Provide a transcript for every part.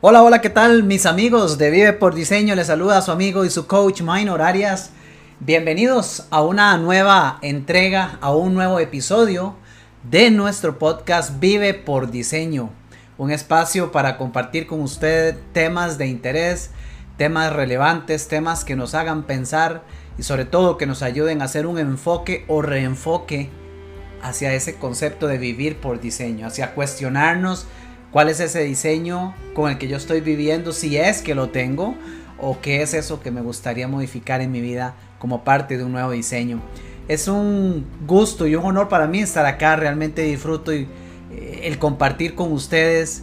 Hola, hola, ¿qué tal mis amigos de Vive por Diseño? Les saluda a su amigo y su coach Minor Arias. Bienvenidos a una nueva entrega, a un nuevo episodio de nuestro podcast Vive por Diseño. Un espacio para compartir con usted temas de interés, temas relevantes, temas que nos hagan pensar y sobre todo que nos ayuden a hacer un enfoque o reenfoque hacia ese concepto de vivir por diseño, hacia cuestionarnos cuál es ese diseño con el que yo estoy viviendo, si es que lo tengo, o qué es eso que me gustaría modificar en mi vida como parte de un nuevo diseño. Es un gusto y un honor para mí estar acá, realmente disfruto y, eh, el compartir con ustedes,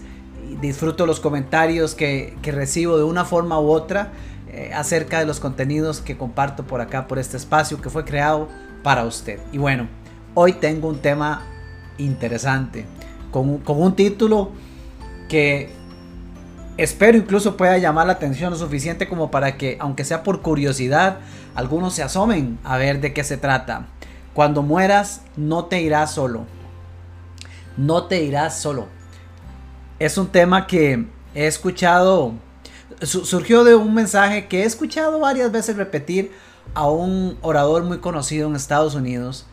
disfruto los comentarios que, recibo de una forma u otra eh, acerca de los contenidos que comparto por acá, por este espacio que fue creado para usted. Y bueno, hoy tengo un tema interesante, con, con un título que espero incluso pueda llamar la atención lo suficiente como para que, aunque sea por curiosidad, algunos se asomen a ver de qué se trata. Cuando mueras, no te irás solo. No te irás solo. Es un tema que he escuchado, surgió de un mensaje que he escuchado varias veces repetir a un orador muy conocido en Estados Unidos.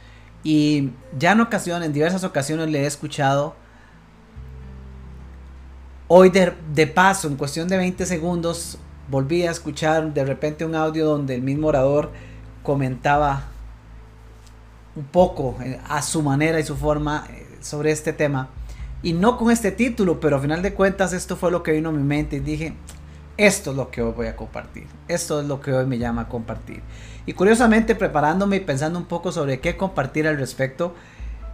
Y ya en ocasiones, en diversas ocasiones le he escuchado Hoy de, paso, en cuestión de 20 segundos, volví a escuchar de repente un audio donde el mismo orador comentaba un poco eh, a su manera y su forma eh, sobre este tema. Y no con este título, pero a final de cuentas esto fue lo que vino a mi mente y dije, esto es lo que hoy voy a compartir. Esto es lo que hoy me llama a compartir. Y curiosamente preparándome y pensando un poco sobre qué compartir al respecto,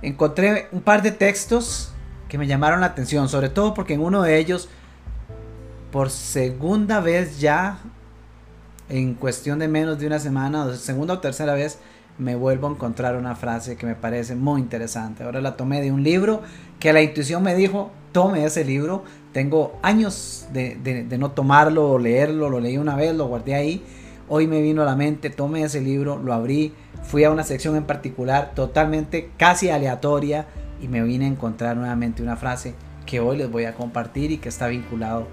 encontré un par de textos que me llamaron la atención, sobre todo porque en uno de ellos, por segunda vez ya, en cuestión de menos de una semana, o segunda o tercera vez, me vuelvo a encontrar una frase que me parece muy interesante. Ahora la tomé de un libro que la intuición me dijo, tome ese libro. Tengo años de, no tomarlo o leerlo, lo leí una vez, lo guardé ahí. Hoy me vino a la mente, tomé ese libro, lo abrí, fui a una sección en particular totalmente casi aleatoria, y me vine a encontrar nuevamente una frase que hoy les voy a compartir y que está vinculado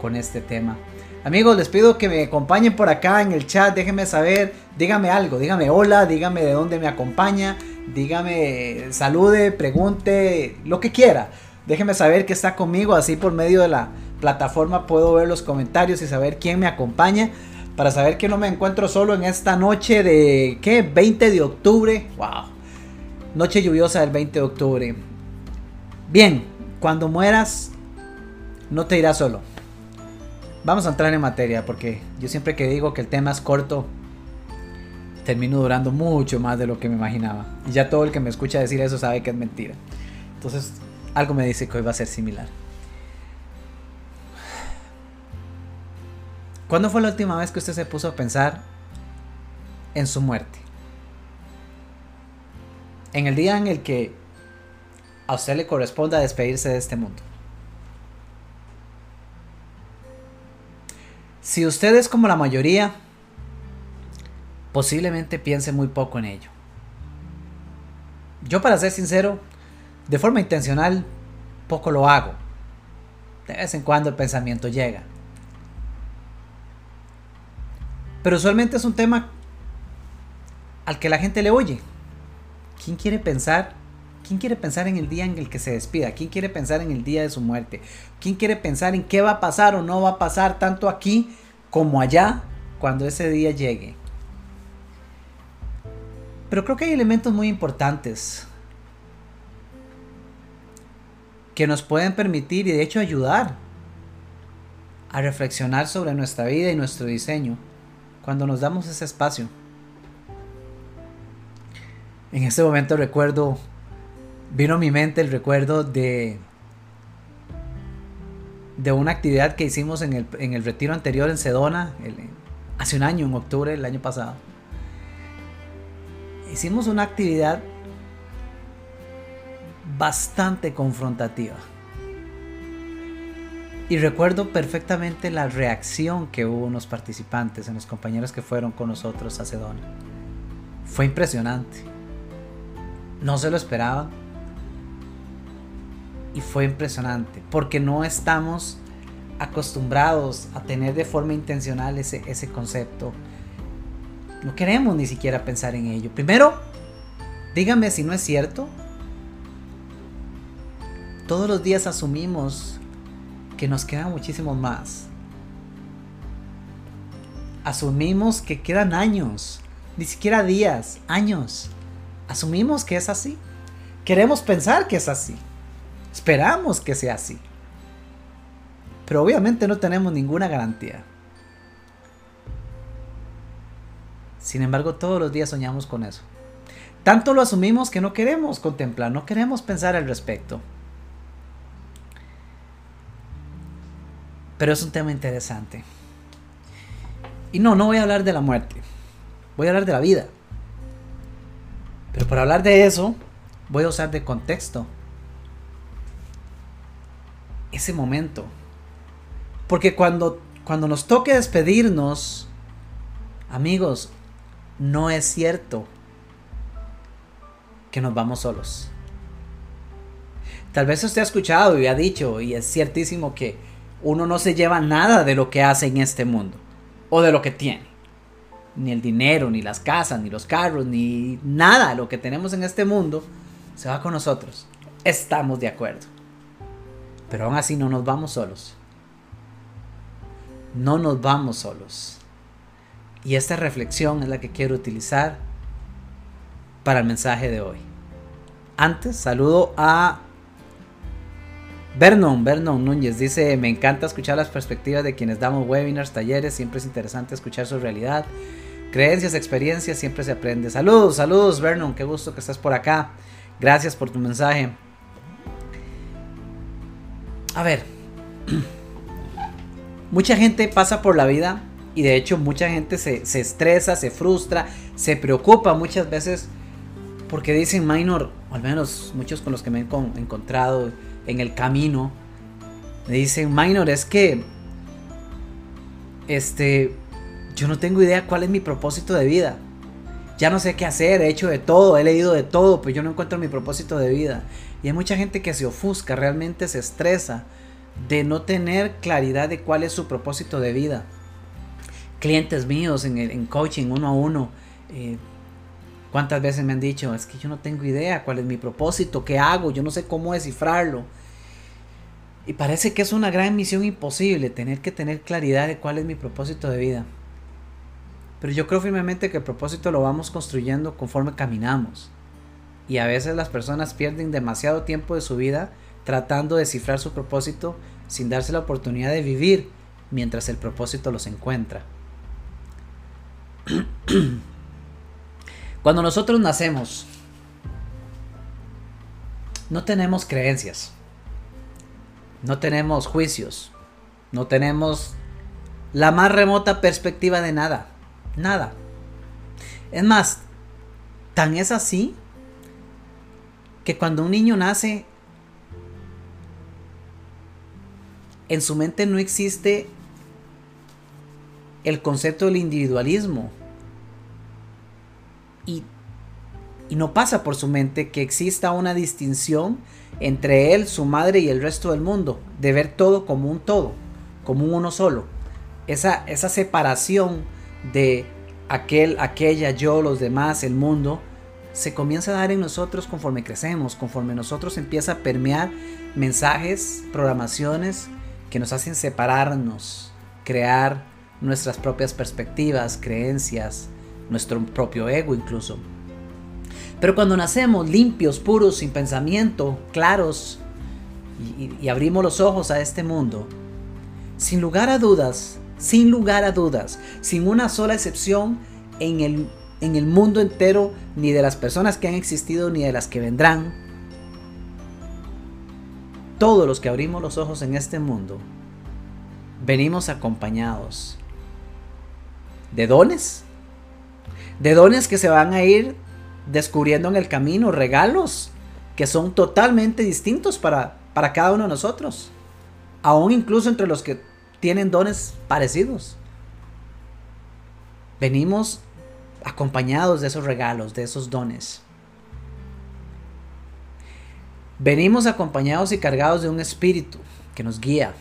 con este tema. Amigos, les pido que me acompañen por acá en el chat, déjenme saber, dígame algo, dígame hola, dígame de dónde me acompaña, dígame salude, pregunte, lo que quiera. Déjenme saber que está conmigo, así por medio de la plataforma puedo ver los comentarios y saber quién me acompaña, para saber que no me encuentro solo en esta noche de, ¿qué? 20 de octubre. ¡Wow! Noche lluviosa del 20 de octubre. Bien, cuando mueras, no te irás solo. Vamos a entrar en materia porque yo siempre que digo que el tema es corto, termino durando mucho más de lo que me imaginaba. Y ya todo el que me escucha decir eso sabe que es mentira. Entonces, algo me dice que hoy va a ser similar. ¿Cuándo fue la última vez que usted se puso a pensar en su muerte? En el día en el que a usted le corresponda despedirse de este mundo. Si usted es como la mayoría, posiblemente piense muy poco en ello. Yo para ser sincero, de forma intencional, poco lo hago. De vez en cuando el pensamiento llega. Pero usualmente es un tema al que la gente le oye. ¿Quién quiere pensar? ¿Quién quiere pensar en el día en el que se despida? ¿Quién quiere pensar en el día de su muerte? ¿Quién quiere pensar en qué va a pasar o no va a pasar tanto aquí como allá cuando ese día llegue? Pero creo que hay elementos muy importantes que nos pueden permitir y de hecho ayudar a reflexionar sobre nuestra vida y nuestro diseño cuando nos damos ese espacio. En este momento recuerdo, vino a mi mente el recuerdo de, de una actividad que hicimos en el, retiro anterior en Sedona, hace un año, en octubre del año pasado. Hicimos una actividad bastante confrontativa. Y recuerdo perfectamente la reacción que hubo en los participantes, en los compañeros que fueron con nosotros a Sedona. Fue impresionante. No se lo esperaba. Y fue impresionante. Porque no estamos acostumbrados a tener de forma intencional ese, ese concepto. No queremos ni siquiera pensar en ello. Primero, dígame si no es cierto. Todos los días asumimos que nos quedan muchísimos más. Asumimos que quedan años, ni siquiera días, años. Asumimos que es así. Queremos pensar que es así. Esperamos que sea así. Pero obviamente no tenemos ninguna garantía. Sin embargo, todos los días soñamos con eso. Tanto lo asumimos que no queremos contemplar, no queremos pensar al respecto. Pero es un tema interesante. Y no, no voy a hablar de la muerte. Voy a hablar de la vida. Pero para hablar de eso, voy a usar de contexto ese momento. Porque cuando, cuando nos toque despedirnos, amigos, no es cierto que nos vamos solos. Tal vez usted ha escuchado y ha dicho, y es ciertísimo que uno no se lleva nada de lo que hace en este mundo, o de lo que tiene. Ni el dinero, ni las casas, ni los carros, ni nada lo que tenemos en este mundo se va con nosotros. Estamos de acuerdo. Pero aún así no nos vamos solos. No nos vamos solos. Y esta reflexión es la que quiero utilizar para el mensaje de hoy. Antes, saludo a Vernon, Vernon Núñez dice, me encanta escuchar las perspectivas de quienes damos webinars, talleres, siempre es interesante escuchar su realidad, creencias, experiencias, siempre se aprende. Saludos, saludos Vernon, qué gusto que estás por acá. Gracias por tu mensaje. A ver, mucha gente pasa por la vida y de hecho mucha gente se, se estresa, se frustra, se preocupa muchas veces porque dicen minor, al menos muchos con los que me he encontrado, en el camino, me dicen, Minor, es que, este, yo no tengo idea cuál es mi propósito de vida. Ya no sé qué hacer, he hecho de todo, he leído de todo, pero yo no encuentro mi propósito de vida. Y hay mucha gente que se ofusca, realmente se estresa de no tener claridad de cuál es su propósito de vida. Clientes míos en, el, en coaching uno a uno, eh, ¿Cuántas veces me han dicho, es que yo no tengo idea cuál es mi propósito, qué hago, yo no sé cómo descifrarlo? Y parece que es una gran misión imposible tener que tener claridad de cuál es mi propósito de vida. Pero yo creo firmemente que el propósito lo vamos construyendo conforme caminamos. Y a veces las personas pierden demasiado tiempo de su vida tratando de descifrar su propósito sin darse la oportunidad de vivir mientras el propósito los encuentra. Cuando nosotros nacemos, no tenemos creencias, no tenemos juicios, no tenemos la más remota perspectiva de nada, nada. Es más, tan es así que cuando un niño nace, en su mente no existe el concepto del individualismo, y, no pasa por su mente que exista una distinción entre él, su madre y el resto del mundo, de ver todo como un todo, como un uno solo. Esa, esa separación de aquel, aquella, yo, los demás, el mundo, se comienza a dar en nosotros conforme crecemos, conforme nosotros empieza a permear mensajes, programaciones que nos hacen separarnos, crear nuestras propias perspectivas, creencias, nuestro propio ego incluso. Pero cuando nacemos limpios, puros, sin pensamiento, claros, y, abrimos los ojos a este mundo, sin lugar a dudas, sin lugar a dudas, sin una sola excepción en el, en el mundo entero, ni de las personas que han existido, ni de las que vendrán, todos los que abrimos los ojos en este mundo, venimos acompañados de dones, de dones que se van a ir descubriendo en el camino, regalos que son totalmente distintos para, para cada uno de nosotros, aún incluso entre los que tienen dones parecidos. Venimos acompañados de esos regalos, de esos dones. Venimos acompañados y cargados de un espíritu que nos guía,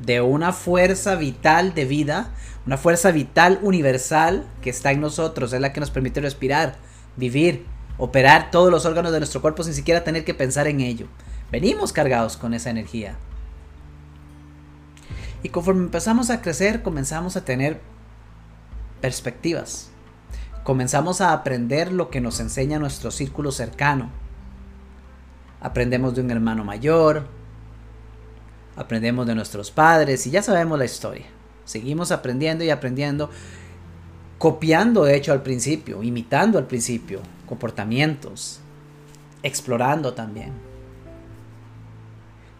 de una fuerza vital de vida, una fuerza vital universal que está en nosotros, es la que nos permite respirar, vivir, operar todos los órganos de nuestro cuerpo sin siquiera tener que pensar en ello. Venimos cargados con esa energía. Y conforme empezamos a crecer, comenzamos a tener perspectivas. Comenzamos a aprender lo que nos enseña nuestro círculo cercano. Aprendemos de un hermano mayor, aprendemos de nuestros padres y ya sabemos la historia. Seguimos aprendiendo y aprendiendo, copiando de hecho al principio, imitando al principio, comportamientos, explorando también.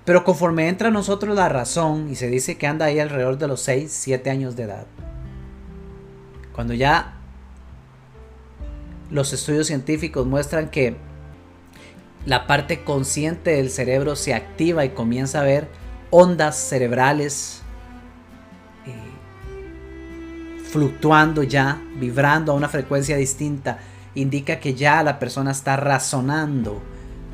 Pero conforme entra a nosotros la razón y se dice que anda ahí alrededor de los 6, 7 años de edad, cuando ya los estudios científicos muestran que la parte consciente del cerebro se activa y comienza a ver ondas cerebrales fluctuando ya, vibrando a una frecuencia distinta, indica que ya la persona está razonando,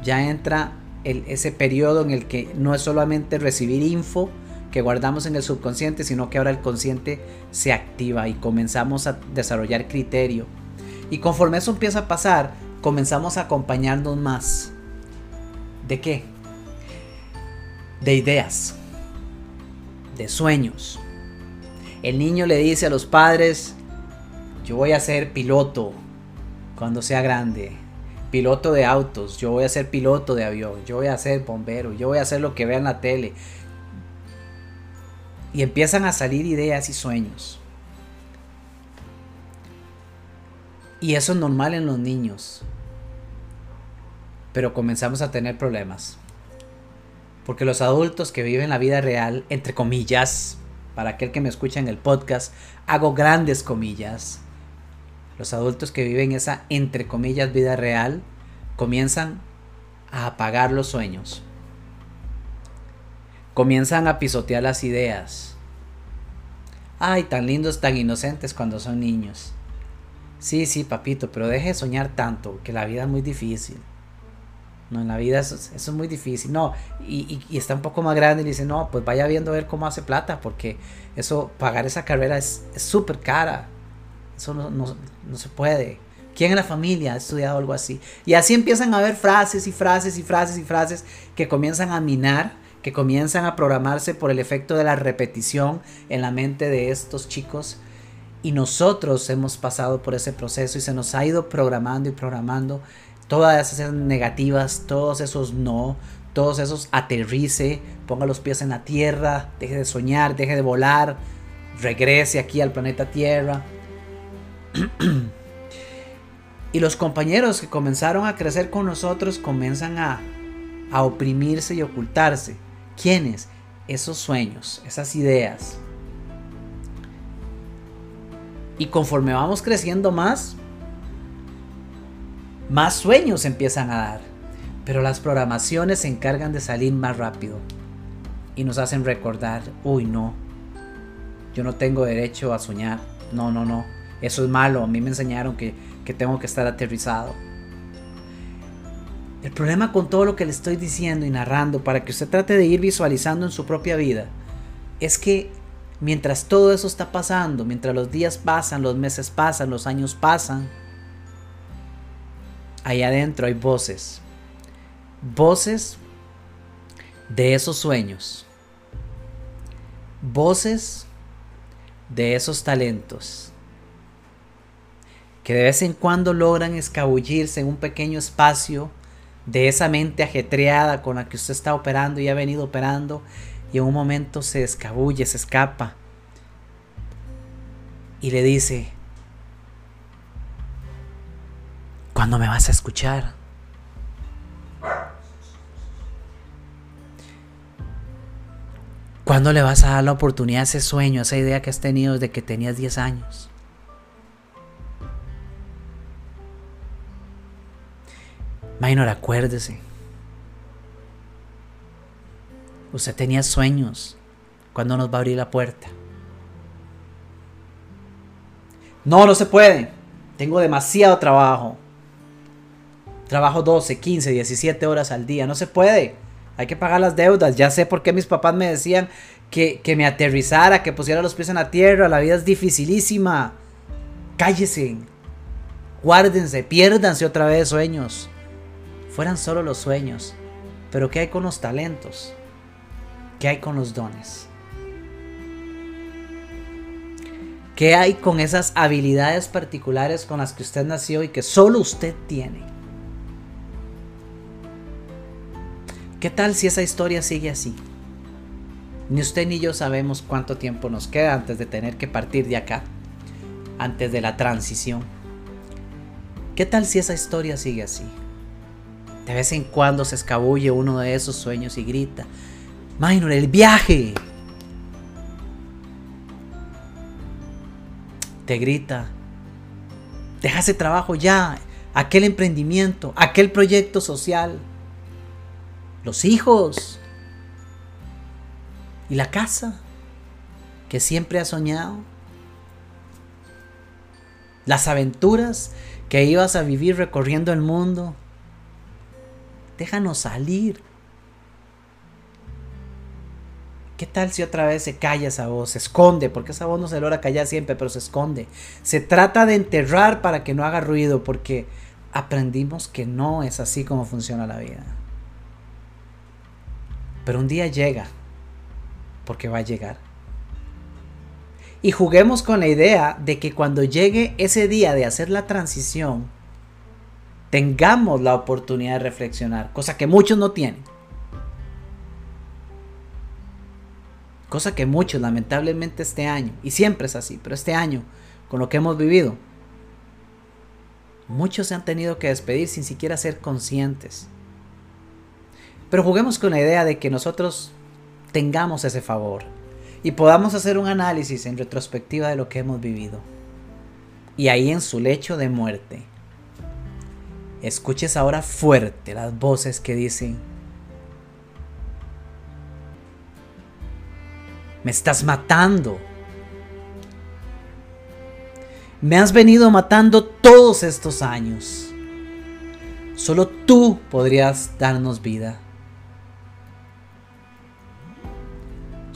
ya entra ese periodo en el que no es solamente recibir info que guardamos en el subconsciente, sino que ahora el consciente se activa y comenzamos a desarrollar criterio. Y conforme eso empieza a pasar, comenzamos a acompañarnos más. ¿De qué? De ideas, de sueños. El niño le dice a los padres, yo voy a ser piloto cuando sea grande piloto de autos, yo voy a ser piloto de avión, yo voy a ser bombero, yo voy a hacer lo que vea en la tele. Y empiezan a salir ideas y sueños. Y eso es normal en los niños. Pero comenzamos a tener problemas. Porque los adultos que viven la vida real, entre comillas, para aquel que me escucha en el podcast, hago grandes comillas, los adultos que viven esa, entre comillas, vida real, comienzan a apagar los sueños. Comienzan a pisotear las ideas. Ay, tan lindos, tan inocentes cuando son niños. Sí, sí, papito, pero deje de soñar tanto, que la vida es muy difícil. No, en la vida eso, es muy difícil. No, y, está un poco más grande y dice, no, pues vaya viendo a ver cómo hace plata, porque eso, pagar esa carrera es súper cara. Eso no, se puede. ¿Quién en la familia ha estudiado algo así? Y así empiezan a haber frases y frases y frases y frases que comienzan a minar, que comienzan a programarse por el efecto de la repetición en la mente de estos chicos. Y nosotros hemos pasado por ese proceso y se nos ha ido programando y programando todas esas negativas, todos esos no, todos esos aterrice, ponga los pies en la tierra, deje de soñar, deje de volar, regrese aquí al planeta Tierra. y los compañeros que comenzaron a crecer con nosotros comienzan a, a oprimirse y ocultarse. ¿Quiénes? Esos sueños, esas ideas. Y conforme vamos creciendo más, más sueños empiezan a dar. Pero las programaciones se encargan de salir más rápido. Y nos hacen recordar, uy no, yo no tengo derecho a soñar. No, no, no. Eso es malo. A mí me enseñaron que, tengo que estar aterrizado. El problema con todo lo que le estoy diciendo y narrando para que usted trate de ir visualizando en su propia vida es que mientras todo eso está pasando, mientras los días pasan, los meses pasan, los años pasan, ahí adentro hay voces. Voces de esos sueños. Voces de esos talentos que de vez en cuando logran escabullirse en un pequeño espacio de esa mente ajetreada con la que usted está operando y ha venido operando y en un momento se escabulle, se escapa y le dice, ¿cuándo me vas a escuchar? ¿Cuándo le vas a dar la oportunidad a ese sueño, a esa idea que has tenido desde que tenías 10 años? Minor, acuérdese. Usted tenía sueños. ¿Cuándo nos va a abrir la puerta? No, no se puede. Tengo demasiado trabajo. Trabajo 12, 15, 17 horas al día. No se puede. Hay que pagar las deudas. Ya sé por qué mis papás me decían que, que me aterrizara, que pusiera los pies en la tierra. La vida es dificilísima. Cállese. Guárdense, piérdanse otra vez sueños. Fueran solo los sueños. Pero ¿qué hay con los talentos? ¿Qué hay con los dones? ¿Qué hay con esas habilidades particulares con las que usted nació y que solo usted tiene? ¿Qué tal si esa historia sigue así? Ni usted ni yo sabemos cuánto tiempo nos queda antes de tener que partir de acá, antes de la transición. ¿Qué tal si esa historia sigue así? De vez en cuando se escabulle uno de esos sueños y grita, Minor, el viaje. Te grita, deja ese trabajo ya, aquel emprendimiento, aquel proyecto social, los hijos y la casa que siempre has soñado, las aventuras que ibas a vivir recorriendo el mundo. Déjanos salir. ¿Qué tal si otra vez se calla esa voz? Se esconde, porque esa voz no se logra callar siempre, pero se esconde. Se trata de enterrar para que no haga ruido, porque aprendimos que no es así como funciona la vida. Pero un día llega, porque va a llegar. Y juguemos con la idea de que cuando llegue ese día de hacer la transición, tengamos la oportunidad de reflexionar, cosa que muchos no tienen. Cosa que muchos, lamentablemente, este año, y siempre es así, pero este año, con lo que hemos vivido, muchos se han tenido que despedir sin siquiera ser conscientes. Pero juguemos con la idea de que nosotros tengamos ese favor, y podamos hacer un análisis en retrospectiva de lo que hemos vivido. Y ahí en su lecho de muerte, escuches ahora fuerte las voces que dicen, me estás matando. Me has venido matando todos estos años. Solo tú podrías darnos vida.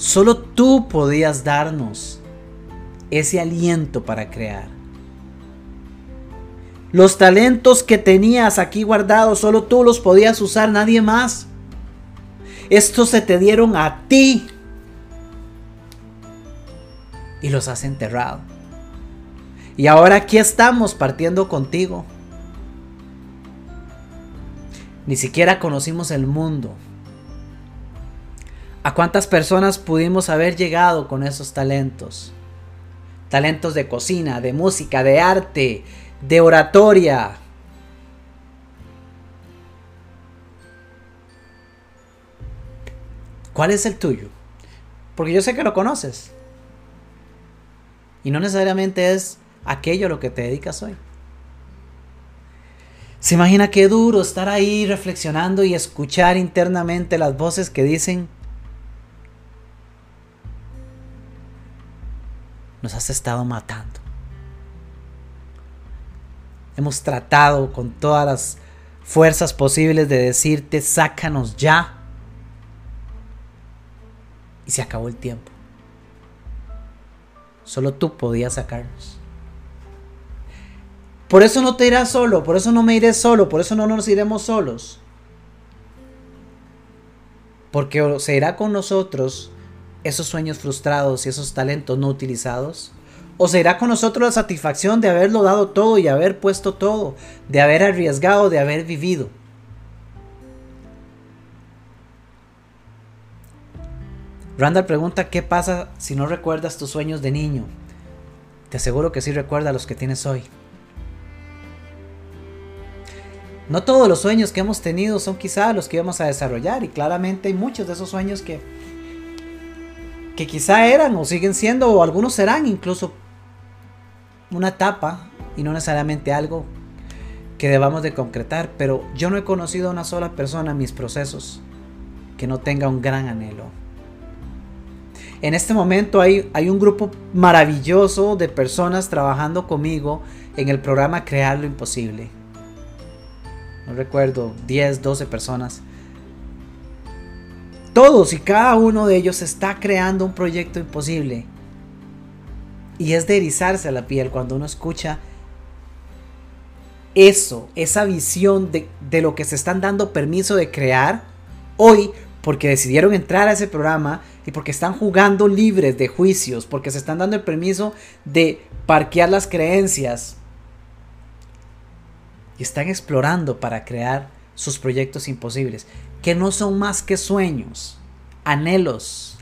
Solo tú podías darnos ese aliento para crear. Los talentos que tenías aquí guardados, solo tú los podías usar, nadie más. Estos se te dieron a ti y los has enterrado. Y ahora aquí estamos partiendo contigo. Ni siquiera conocimos el mundo. ¿A cuántas personas pudimos haber llegado con esos talentos? Talentos de cocina, de música, de arte, de oratoria. ¿Cuál es el tuyo? Porque yo sé que lo conoces. Y no necesariamente es aquello a lo que te dedicas hoy. Se imagina qué duro estar ahí reflexionando y escuchar internamente las voces que dicen, nos has estado matando. Hemos tratado con todas las fuerzas posibles de decirte, sácanos ya. Y se acabó el tiempo. Solo tú podías sacarnos. Por eso no te irás solo, por eso no me iré solo, por eso no nos iremos solos. Porque se irá con nosotros esos sueños frustrados y esos talentos no utilizados? ¿O será con nosotros la satisfacción de haberlo dado todo y haber puesto todo, de haber arriesgado, de haber vivido? Randall pregunta qué pasa si no recuerdas tus sueños de niño. Te aseguro que sí recuerda los que tienes hoy. No todos los sueños que hemos tenido son quizá los que íbamos a desarrollar y claramente hay muchos de esos sueños que que quizá eran o siguen siendo o algunos serán incluso una etapa y no necesariamente algo que debamos de concretar, pero yo no he conocido a una sola persona en mis procesos que no tenga un gran anhelo. En este momento hay, hay un grupo maravilloso de personas trabajando conmigo en el programa Crear lo Imposible. No recuerdo, 10, 12 personas todos y cada uno de ellos está creando un proyecto imposible. Y es de erizarse a la piel cuando uno escucha eso, esa visión de, de lo que se están dando permiso de crear hoy porque decidieron entrar a ese programa y porque están jugando libres de juicios, porque se están dando el permiso de parquear las creencias y están explorando para crear sus proyectos imposibles, que no son más que sueños, anhelos.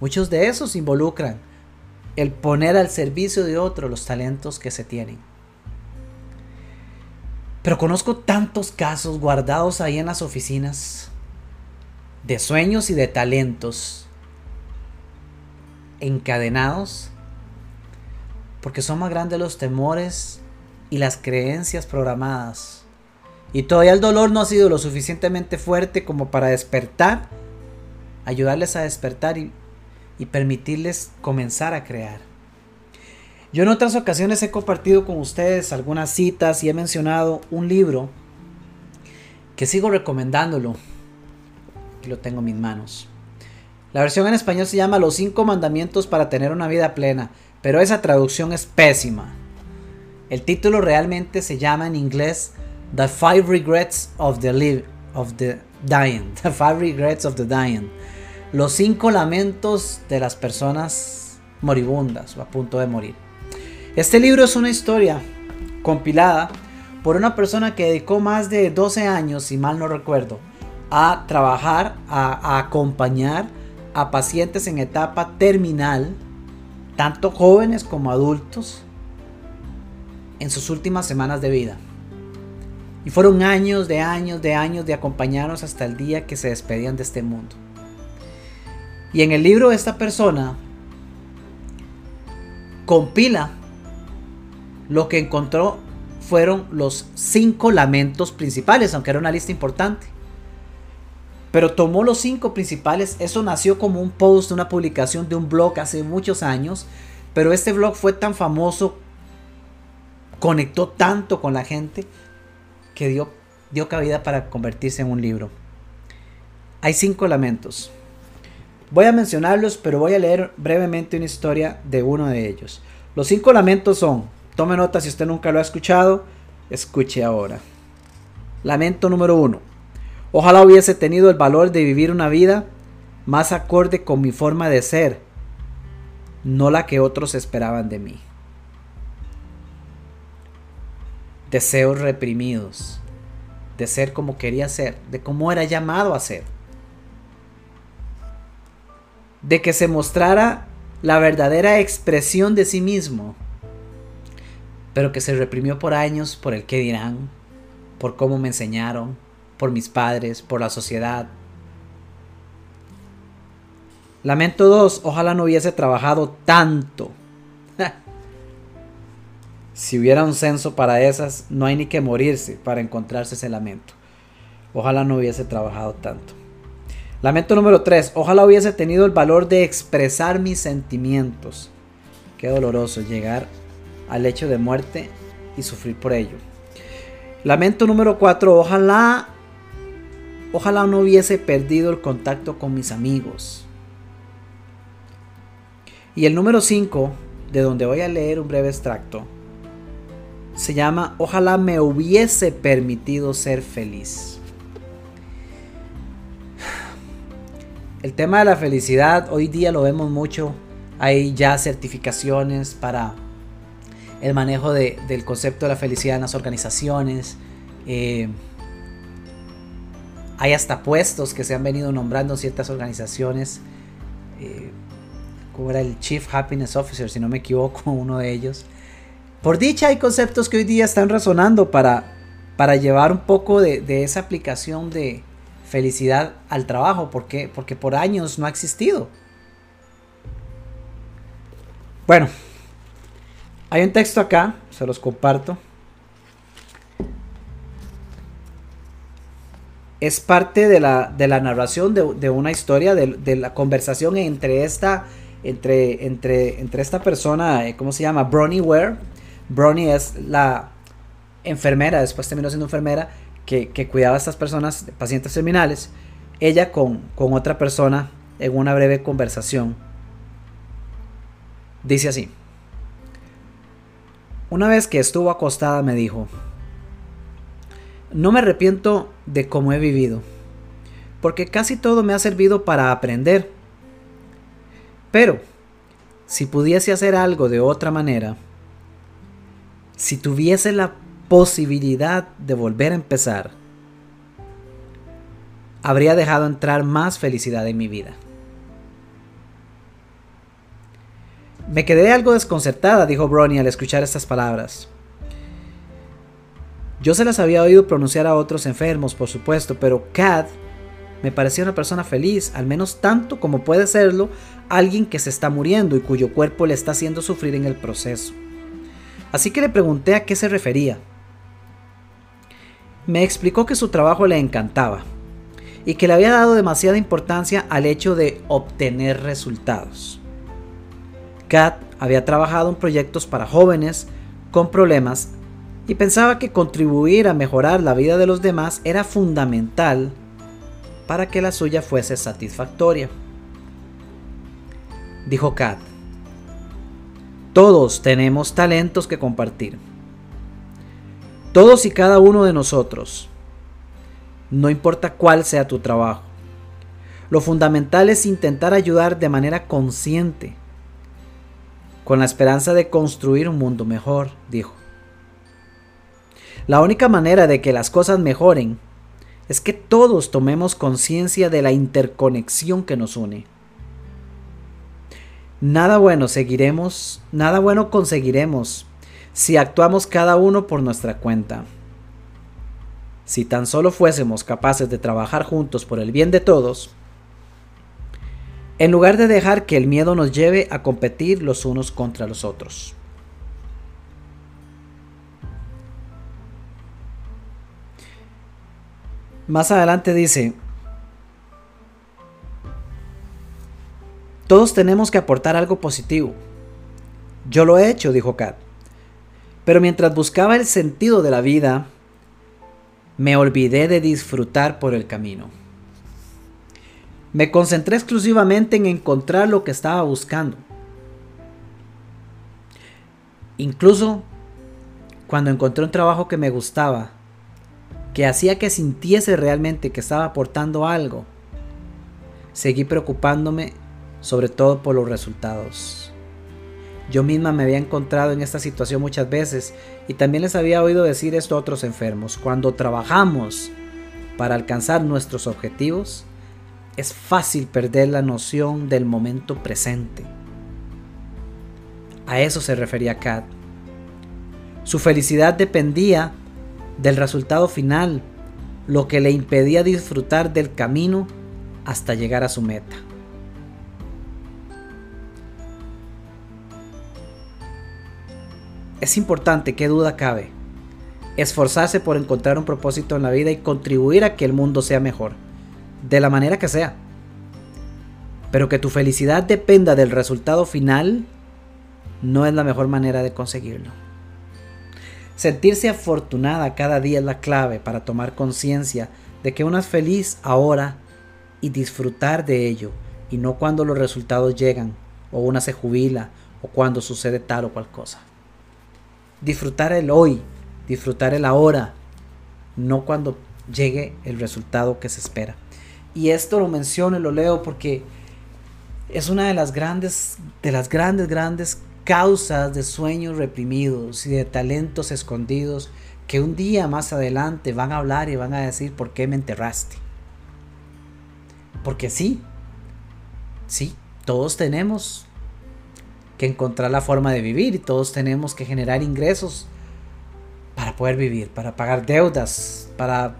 Muchos de esos involucran el poner al servicio de otro los talentos que se tienen. Pero conozco tantos casos guardados ahí en las oficinas de sueños y de talentos encadenados porque son más grandes los temores y las creencias programadas. Y todavía el dolor no ha sido lo suficientemente fuerte como para despertar, ayudarles a despertar y, permitirles comenzar a crear. Yo en otras ocasiones he compartido con ustedes algunas citas y he mencionado un libro que sigo recomendándolo lo tengo en mis manos. La versión en español se llama Los cinco mandamientos para tener una vida plena, pero esa traducción es pésima. El título realmente se llama en inglés The Five Regrets of the of the Dying. The Five Regrets of the Dying. Los cinco lamentos de las personas moribundas o a punto de morir. Este libro es una historia compilada por una persona que dedicó más de 12 años, si mal no recuerdo, a trabajar, a, acompañar a pacientes en etapa terminal, tanto jóvenes como adultos, en sus últimas semanas de vida. Y fueron años de años de años de acompañarnos hasta el día que se despedían de este mundo. Y en el libro esta persona compila lo que encontró fueron los cinco lamentos principales, aunque era una lista importante. Pero tomó los cinco principales. Eso nació como un post, una publicación de un blog hace muchos años. Pero este blog fue tan famoso, conectó tanto con la gente, que dio, dio cabida para convertirse en un libro. Hay cinco lamentos. Voy a mencionarlos, pero voy a leer brevemente una historia de uno de ellos. Los cinco lamentos son, tome nota si usted nunca lo ha escuchado, escuche ahora. Lamento número uno. Ojalá hubiese tenido el valor de vivir una vida más acorde con mi forma de ser, no la que otros esperaban de mí. Deseos reprimidos, de ser como quería ser, de cómo era llamado a ser, de que se mostrara la verdadera expresión de sí mismo, pero que se reprimió por años por el que dirán, por cómo me enseñaron, por mis padres, por la sociedad. Lamento 2, ojalá no hubiese trabajado tanto. Si hubiera un censo para esas, no hay ni que morirse para encontrarse ese lamento. Ojalá no hubiese trabajado tanto. Lamento número 3, ojalá hubiese tenido el valor de expresar mis sentimientos. Qué doloroso llegar al hecho de muerte y sufrir por ello. Lamento número 4, ojalá Ojalá no hubiese perdido el contacto con mis amigos. Y el número 5, de donde voy a leer un breve extracto, se llama Ojalá me hubiese permitido ser feliz. El tema de la felicidad hoy día lo vemos mucho. Hay ya certificaciones para el manejo del concepto de la felicidad en las organizaciones. Eh, hay hasta puestos que se han venido nombrando en ciertas organizaciones. Eh, como era el Chief Happiness Officer, si no me equivoco, uno de ellos. Por dicha hay conceptos que hoy día están resonando para, para llevar un poco de, esa aplicación de felicidad al trabajo, porque, por años no ha existido. Bueno, hay un texto acá, se los comparto. es parte de la, de la narración de, una historia, de, la conversación entre esta, entre, entre, entre esta persona, eh, ¿cómo se llama? Bronnie Ware. Bronnie es la enfermera, después terminó siendo enfermera, que, cuidaba a estas personas, pacientes terminales. ella con, con otra persona en una breve conversación. Dice así. Una vez que estuvo acostada me dijo, no me arrepiento de cómo he vivido, porque casi todo me ha servido para aprender. Pero, si pudiese hacer algo de otra manera, si tuviese la posibilidad de volver a empezar, habría dejado entrar más felicidad en mi vida. Me quedé algo desconcertada, dijo Bronnie al escuchar estas palabras. Yo se las había oído pronunciar a otros enfermos, por supuesto, pero Kat me parecía una persona feliz, al menos tanto como puede serlo alguien que se está muriendo y cuyo cuerpo le está haciendo sufrir en el proceso. Así que le pregunté a qué se refería. Me explicó que su trabajo le encantaba y que le había dado demasiada importancia al hecho de obtener resultados. Kat había trabajado en proyectos para jóvenes con problemas y pensaba que contribuir a mejorar la vida de los demás era fundamental para que la suya fuese satisfactoria. Dijo Kat, todos tenemos talentos que compartir. Todos y cada uno de nosotros. No importa cuál sea tu trabajo. Lo fundamental es intentar ayudar de manera consciente con la esperanza de construir un mundo mejor, dijo. La única manera de que las cosas mejoren es que todos tomemos conciencia de la interconexión que nos une. Nada bueno seguiremos, nada bueno conseguiremos si actuamos cada uno por nuestra cuenta. Si tan solo fuésemos capaces de trabajar juntos por el bien de todos, en lugar de dejar que el miedo nos lleve a competir los unos contra los otros. Más adelante dice, todos tenemos que aportar algo positivo. Yo lo he hecho, dijo Kat. Pero mientras buscaba el sentido de la vida, me olvidé de disfrutar por el camino. Me concentré exclusivamente en encontrar lo que estaba buscando. Incluso cuando encontré un trabajo que me gustaba, que hacía que sintiese realmente que estaba aportando algo, seguí preocupándome sobre todo por los resultados. Yo misma me había encontrado en esta situación muchas veces y también les había oído decir esto a otros enfermos. Cuando trabajamos para alcanzar nuestros objetivos, es fácil perder la noción del momento presente. A eso se refería Kat. Su felicidad dependía del resultado final, lo que le impedía disfrutar del camino hasta llegar a su meta. Es importante, qué duda cabe, esforzarse por encontrar un propósito en la vida y contribuir a que el mundo sea mejor de la manera que sea. Pero que tu felicidad dependa del resultado final no es la mejor manera de conseguirlo. Sentirse afortunada cada día es la clave para tomar conciencia de que uno es feliz ahora y disfrutar de ello y no cuando los resultados llegan o una se jubila o cuando sucede tal o cual cosa. Disfrutar el hoy, disfrutar el ahora, no cuando llegue el resultado que se espera. Y esto lo menciono y lo leo porque es una de las grandes, de las grandes, grandes causas de sueños reprimidos y de talentos escondidos que un día más adelante van a hablar y van a decir por qué me enterraste. Porque sí, sí, todos tenemos que encontrar la forma de vivir y todos tenemos que generar ingresos para poder vivir, para pagar deudas, para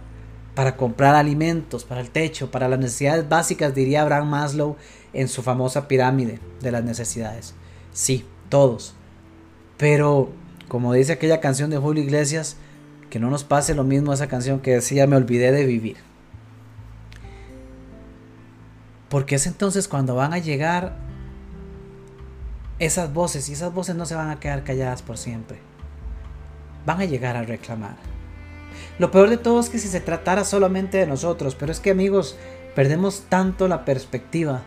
para comprar alimentos, para el techo, para las necesidades básicas, diría Abraham Maslow en su famosa pirámide de las necesidades. Sí, todos. Pero, como dice aquella canción de Julio Iglesias, que no nos pase lo mismo esa canción que decía me olvidé de vivir. Porque es entonces cuando van a llegar esas voces y esas voces no se van a quedar calladas por siempre. Van a llegar a reclamar. Lo peor de todo es que si se tratara solamente de nosotros, pero es que amigos, perdemos tanto la perspectiva,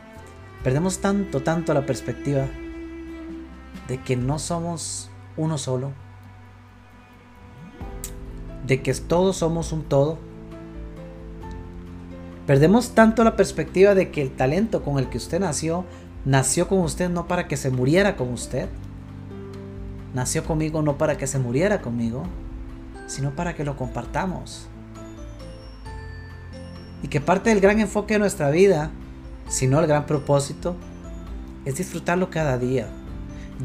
perdemos tanto, tanto la perspectiva de que no somos uno solo, de que todos somos un todo. Perdemos tanto la perspectiva de que el talento con el que usted nació, nació con usted no para que se muriera con usted. Nació conmigo no para que se muriera conmigo, sino para que lo compartamos. Y que parte del gran enfoque de nuestra vida, si no el gran propósito, es disfrutarlo cada día.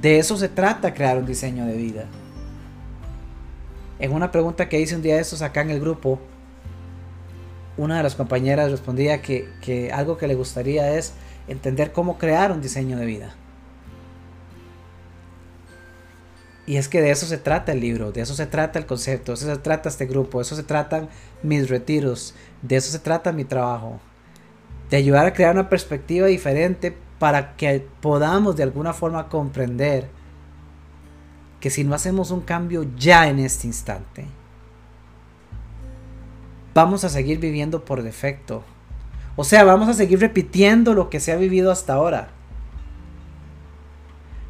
De eso se trata crear un diseño de vida. En una pregunta que hice un día de estos acá en el grupo, una de las compañeras respondía que, que algo que le gustaría es entender cómo crear un diseño de vida. Y es que de eso se trata el libro, de eso se trata el concepto, de eso se trata este grupo, de eso se tratan mis retiros, de eso se trata mi trabajo. De ayudar a crear una perspectiva diferente para que podamos de alguna forma comprender que si no hacemos un cambio ya en este instante, vamos a seguir viviendo por defecto. O sea, vamos a seguir repitiendo lo que se ha vivido hasta ahora.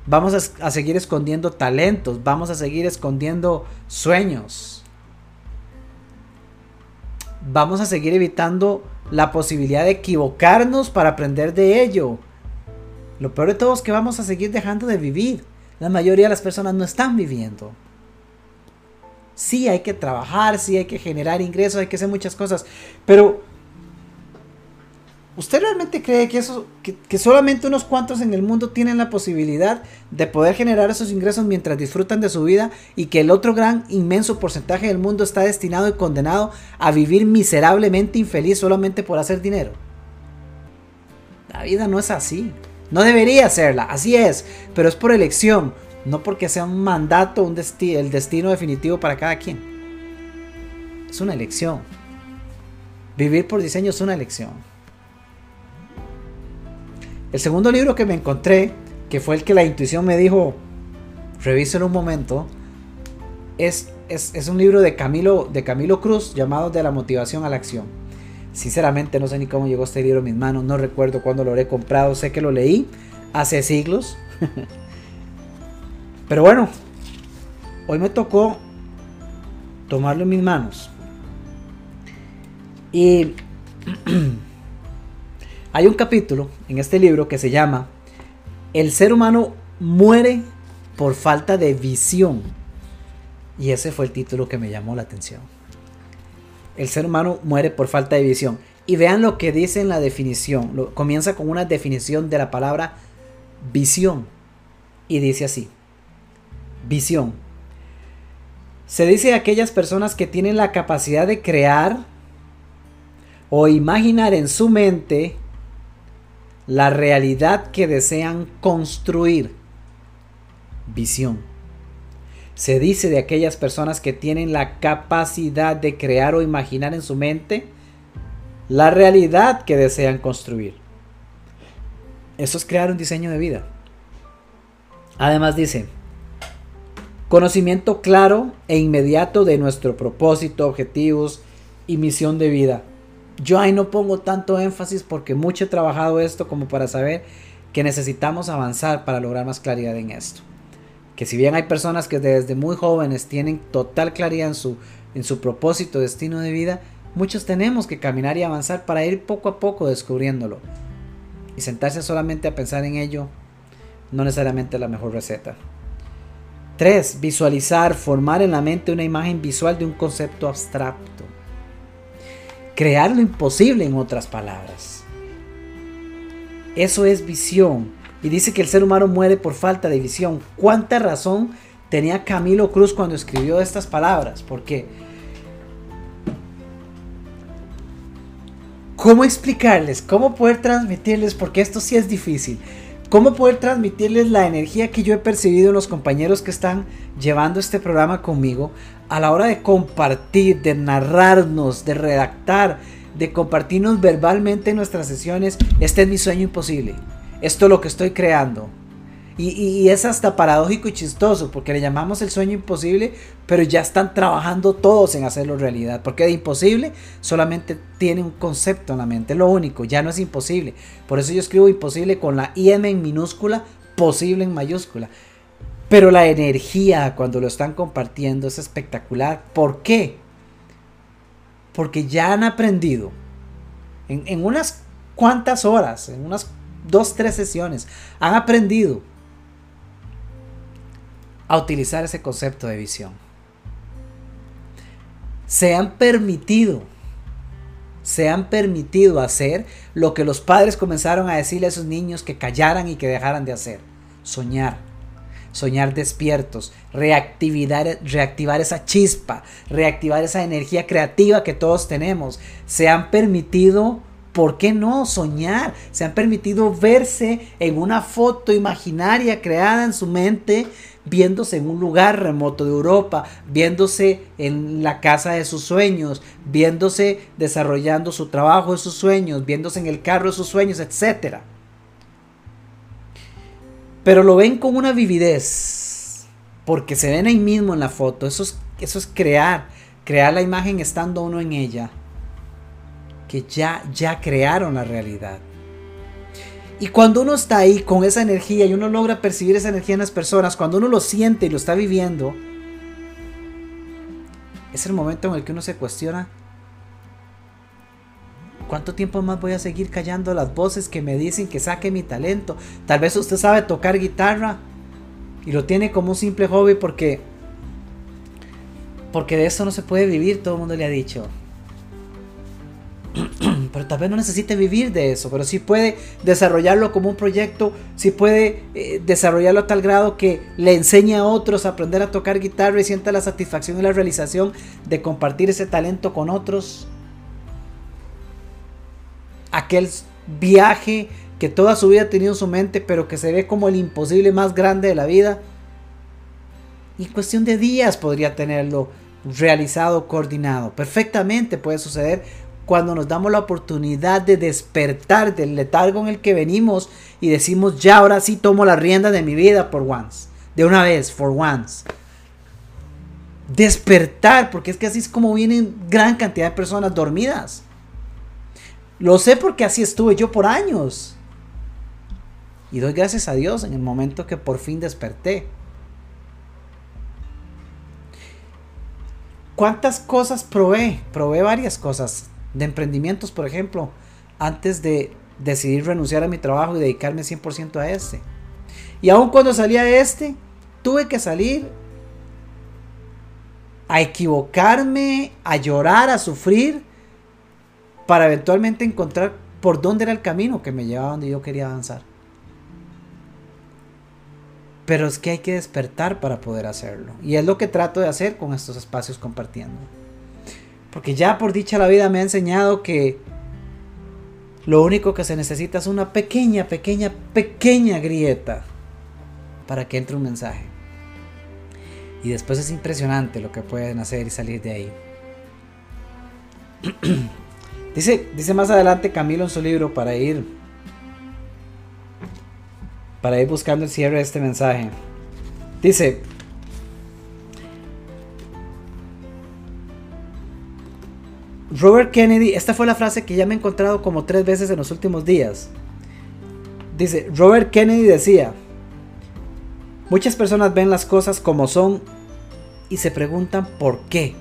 Vamos a, seguir escondiendo talentos, vamos a seguir escondiendo sueños. Vamos a seguir evitando la posibilidad de equivocarnos para aprender de ello. Lo peor de todo es que vamos a seguir dejando de vivir. La mayoría de las personas no están viviendo. Sí hay que trabajar, sí hay que generar ingresos, hay que hacer muchas cosas. Pero ¿Usted realmente cree que, eso, que, solamente unos cuantos en el mundo tienen la posibilidad de poder generar esos ingresos mientras disfrutan de su vida y que el otro gran, inmenso porcentaje del mundo está destinado y condenado a vivir miserablemente infeliz solamente por hacer dinero? La vida no es así. No debería serla, así es, pero es por elección, no porque sea un mandato, un el destino definitivo para cada quien. Es una elección. Vivir por diseño es una elección. El segundo libro que me encontré, que fue el que la intuición me dijo, revíselo un momento, es, es, un libro de Camilo, de Camilo Cruz llamado De la motivación a la acción. Sinceramente no sé ni cómo llegó este libro a mis manos, no recuerdo cuándo lo he comprado, sé que lo leí hace siglos. Pero bueno, hoy me tocó tomarlo en mis manos. Y Hay un capítulo en este libro que se llama El ser humano muere por falta de visión. Y ese fue el título que me llamó la atención. El ser humano muere por falta de visión. Y vean lo que dice en la definición. comienza con una definición de la palabra visión. Y dice así. Visión. Se dice de aquellas personas que tienen la capacidad de crear o imaginar en su mente la realidad que desean construir. Visión. Se dice de aquellas personas que tienen la capacidad de crear o imaginar en su mente la realidad que desean construir. Eso es crear un diseño de vida. Además dice, conocimiento claro e inmediato de nuestro propósito, objetivos y misión de vida yo ahí no pongo tanto énfasis porque mucho he trabajado esto como para saber que necesitamos avanzar para lograr más claridad en esto. Que si bien hay personas que desde muy jóvenes tienen total claridad en su, en su propósito, destino de vida, muchos tenemos que caminar y avanzar para ir poco a poco descubriéndolo. Y sentarse solamente a pensar en ello no necesariamente es la mejor receta. 3. Visualizar, formar en la mente una imagen visual de un concepto abstracto crear lo imposible en otras palabras. Eso es visión. Y dice que el ser humano muere por falta de visión. ¿Cuánta razón tenía Camilo Cruz cuando escribió estas palabras? Porque... ¿Cómo explicarles? ¿Cómo poder transmitirles? Porque esto sí es difícil. ¿Cómo poder transmitirles la energía que yo he percibido en los compañeros que están llevando este programa conmigo a la hora de compartir, de narrarnos, de redactar, de compartirnos verbalmente en nuestras sesiones, este es mi sueño imposible. Esto es lo que estoy creando. Y, es hasta paradójico y chistoso, porque le llamamos el sueño imposible, pero ya están trabajando todos en hacerlo realidad. Porque de imposible solamente tiene un concepto en la mente, lo único, ya no es imposible. Por eso yo escribo imposible con la IM en minúscula, posible en mayúscula. Pero la energía cuando lo están compartiendo es espectacular. ¿Por qué? Porque ya han aprendido en, en unas cuantas horas, en unas dos, tres sesiones, han aprendido a utilizar ese concepto de visión. Se han permitido, se han permitido hacer lo que los padres comenzaron a decirle a esos niños que callaran y que dejaran de hacer. Soñar, soñar despiertos, reactivar, reactivar esa chispa, reactivar esa energía creativa que todos tenemos. Se han permitido ¿Por qué no soñar? Se han permitido verse en una foto imaginaria creada en su mente viéndose en un lugar remoto de Europa, viéndose en la casa de sus sueños, viéndose desarrollando su trabajo de sus sueños, viéndose en el carro de sus sueños, etc. Pero lo ven con una vividez, porque se ven ahí mismo en la foto, eso es, eso es crear, crear la imagen estando uno en ella, que ya, ya crearon la realidad. Y cuando uno está ahí con esa energía y uno logra percibir esa energía en las personas, cuando uno lo siente y lo está viviendo, es el momento en el que uno se cuestiona, ¿cuánto tiempo más voy a seguir callando las voces que me dicen que saque mi talento? Tal vez usted sabe tocar guitarra y lo tiene como un simple hobby porque porque de eso no se puede vivir, todo el mundo le ha dicho. Tal vez no necesite vivir de eso, pero sí puede desarrollarlo como un proyecto, sí puede eh, desarrollarlo a tal grado que le enseñe a otros a aprender a tocar guitarra y sienta la satisfacción y la realización de compartir ese talento con otros. Aquel viaje que toda su vida ha tenido en su mente, pero que se ve como el imposible más grande de la vida. Y en cuestión de días podría tenerlo realizado, coordinado. Perfectamente puede suceder cuando nos damos la oportunidad de despertar del letargo en el que venimos y decimos, ya ahora sí tomo la rienda de mi vida por once, de una vez, for once. Despertar, porque es que así es como vienen gran cantidad de personas dormidas. Lo sé porque así estuve yo por años. Y doy gracias a Dios en el momento que por fin desperté. ¿Cuántas cosas probé? Probé varias cosas de emprendimientos, por ejemplo, antes de decidir renunciar a mi trabajo y dedicarme 100% a este. Y aun cuando salía de este, tuve que salir a equivocarme, a llorar, a sufrir, para eventualmente encontrar por dónde era el camino que me llevaba donde yo quería avanzar. Pero es que hay que despertar para poder hacerlo. Y es lo que trato de hacer con estos espacios compartiendo. Porque ya por dicha la vida me ha enseñado que lo único que se necesita es una pequeña, pequeña, pequeña grieta para que entre un mensaje. Y después es impresionante lo que pueden hacer y salir de ahí. dice, dice más adelante Camilo en su libro para ir para ir buscando el cierre de este mensaje. Dice, Robert Kennedy, esta fue la frase que ya me he encontrado como tres veces en los últimos días. Dice, Robert Kennedy decía, muchas personas ven las cosas como son y se preguntan por qué.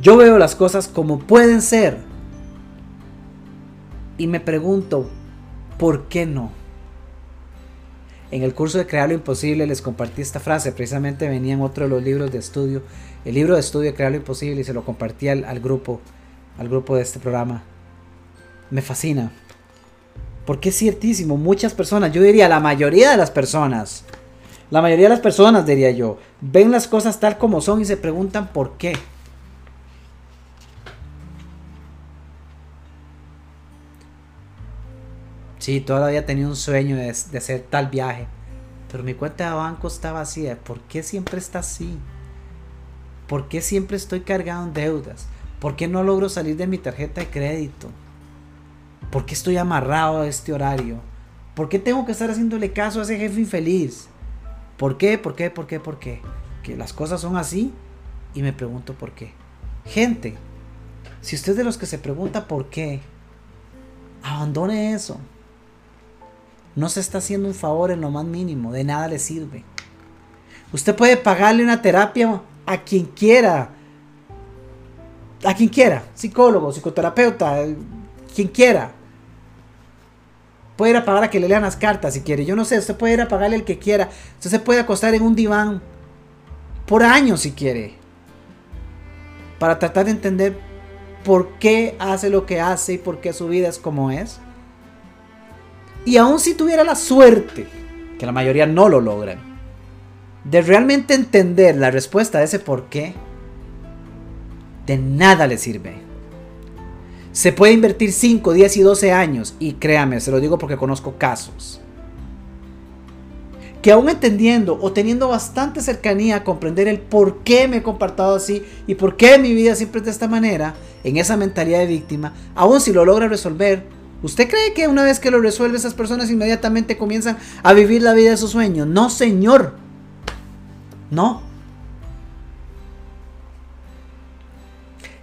Yo veo las cosas como pueden ser y me pregunto, ¿por qué no? En el curso de Crear lo Imposible les compartí esta frase, precisamente venía en otro de los libros de estudio el libro de estudio Crear lo Imposible y se lo compartí al, al grupo, al grupo de este programa. Me fascina. Porque es ciertísimo, muchas personas, yo diría la mayoría de las personas, la mayoría de las personas diría yo, ven las cosas tal como son y se preguntan por qué. Sí, todavía tenía un sueño de, de hacer tal viaje, pero mi cuenta de banco está vacía. ¿Por qué siempre está así? ¿Por qué siempre estoy cargado en deudas? ¿Por qué no logro salir de mi tarjeta de crédito? ¿Por qué estoy amarrado a este horario? ¿Por qué tengo que estar haciéndole caso a ese jefe infeliz? ¿Por qué? ¿Por qué? ¿Por qué? ¿Por qué? Que las cosas son así y me pregunto por qué. Gente, si usted es de los que se pregunta por qué, abandone eso. No se está haciendo un favor en lo más mínimo, de nada le sirve. Usted puede pagarle una terapia a quien quiera, a quien quiera, psicólogo, psicoterapeuta, quien quiera. Puede ir a pagar a que le lean las cartas si quiere. Yo no sé, usted puede ir a pagarle el que quiera. Usted se puede acostar en un diván por años si quiere. Para tratar de entender por qué hace lo que hace y por qué su vida es como es. Y aun si tuviera la suerte, que la mayoría no lo logran, de realmente entender la respuesta a ese por qué, de nada le sirve. Se puede invertir 5, 10 y 12 años, y créame, se lo digo porque conozco casos, que aún entendiendo o teniendo bastante cercanía a comprender el por qué me he comportado así y por qué mi vida siempre es de esta manera, en esa mentalidad de víctima, aún si lo logra resolver, ¿usted cree que una vez que lo resuelve esas personas inmediatamente comienzan a vivir la vida de sus sueños? No, señor. No.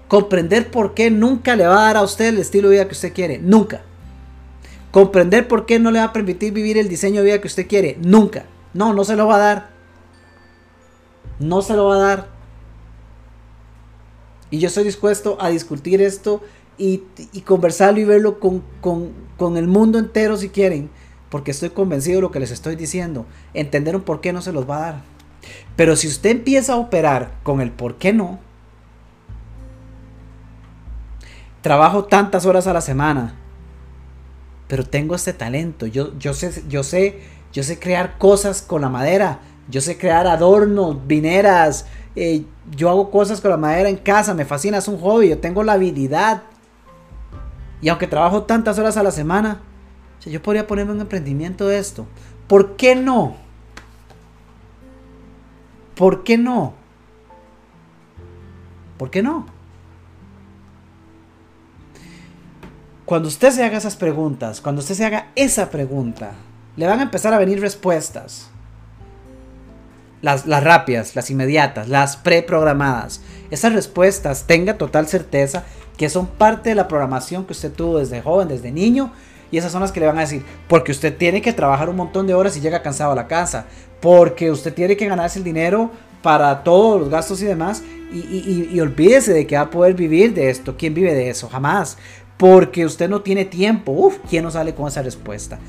Comprender por qué nunca le va a dar a usted el estilo de vida que usted quiere. Nunca. Comprender por qué no le va a permitir vivir el diseño de vida que usted quiere. Nunca. No, no se lo va a dar. No se lo va a dar. Y yo estoy dispuesto a discutir esto y, conversarlo y verlo con, con, el mundo entero si quieren. Porque estoy convencido de lo que les estoy diciendo. Entender un por qué no se los va a dar. Pero si usted empieza a operar con el por qué no, trabajo tantas horas a la semana, pero tengo este talento. Yo, yo, sé, yo, sé, yo sé crear cosas con la madera. Yo sé crear adornos, vineras. Eh, yo hago cosas con la madera en casa. Me fascina, es un hobby. Yo tengo la habilidad. Y aunque trabajo tantas horas a la semana, yo podría ponerme un emprendimiento de esto. ¿Por qué no? ¿Por qué no? ¿Por qué no? Cuando usted se haga esas preguntas, cuando usted se haga esa pregunta, le van a empezar a venir respuestas. Las, las rápidas, las inmediatas, las preprogramadas. Esas respuestas, tenga total certeza que son parte de la programación que usted tuvo desde joven, desde niño. Y esas son las que le van a decir, porque usted tiene que trabajar un montón de horas y llega cansado a la casa. Porque usted tiene que ganarse el dinero para todos los gastos y demás. Y, y, olvídese de que va a poder vivir de esto. ¿Quién vive de eso? Jamás porque usted no tiene tiempo. Uf, ¿quién no sale con esa respuesta?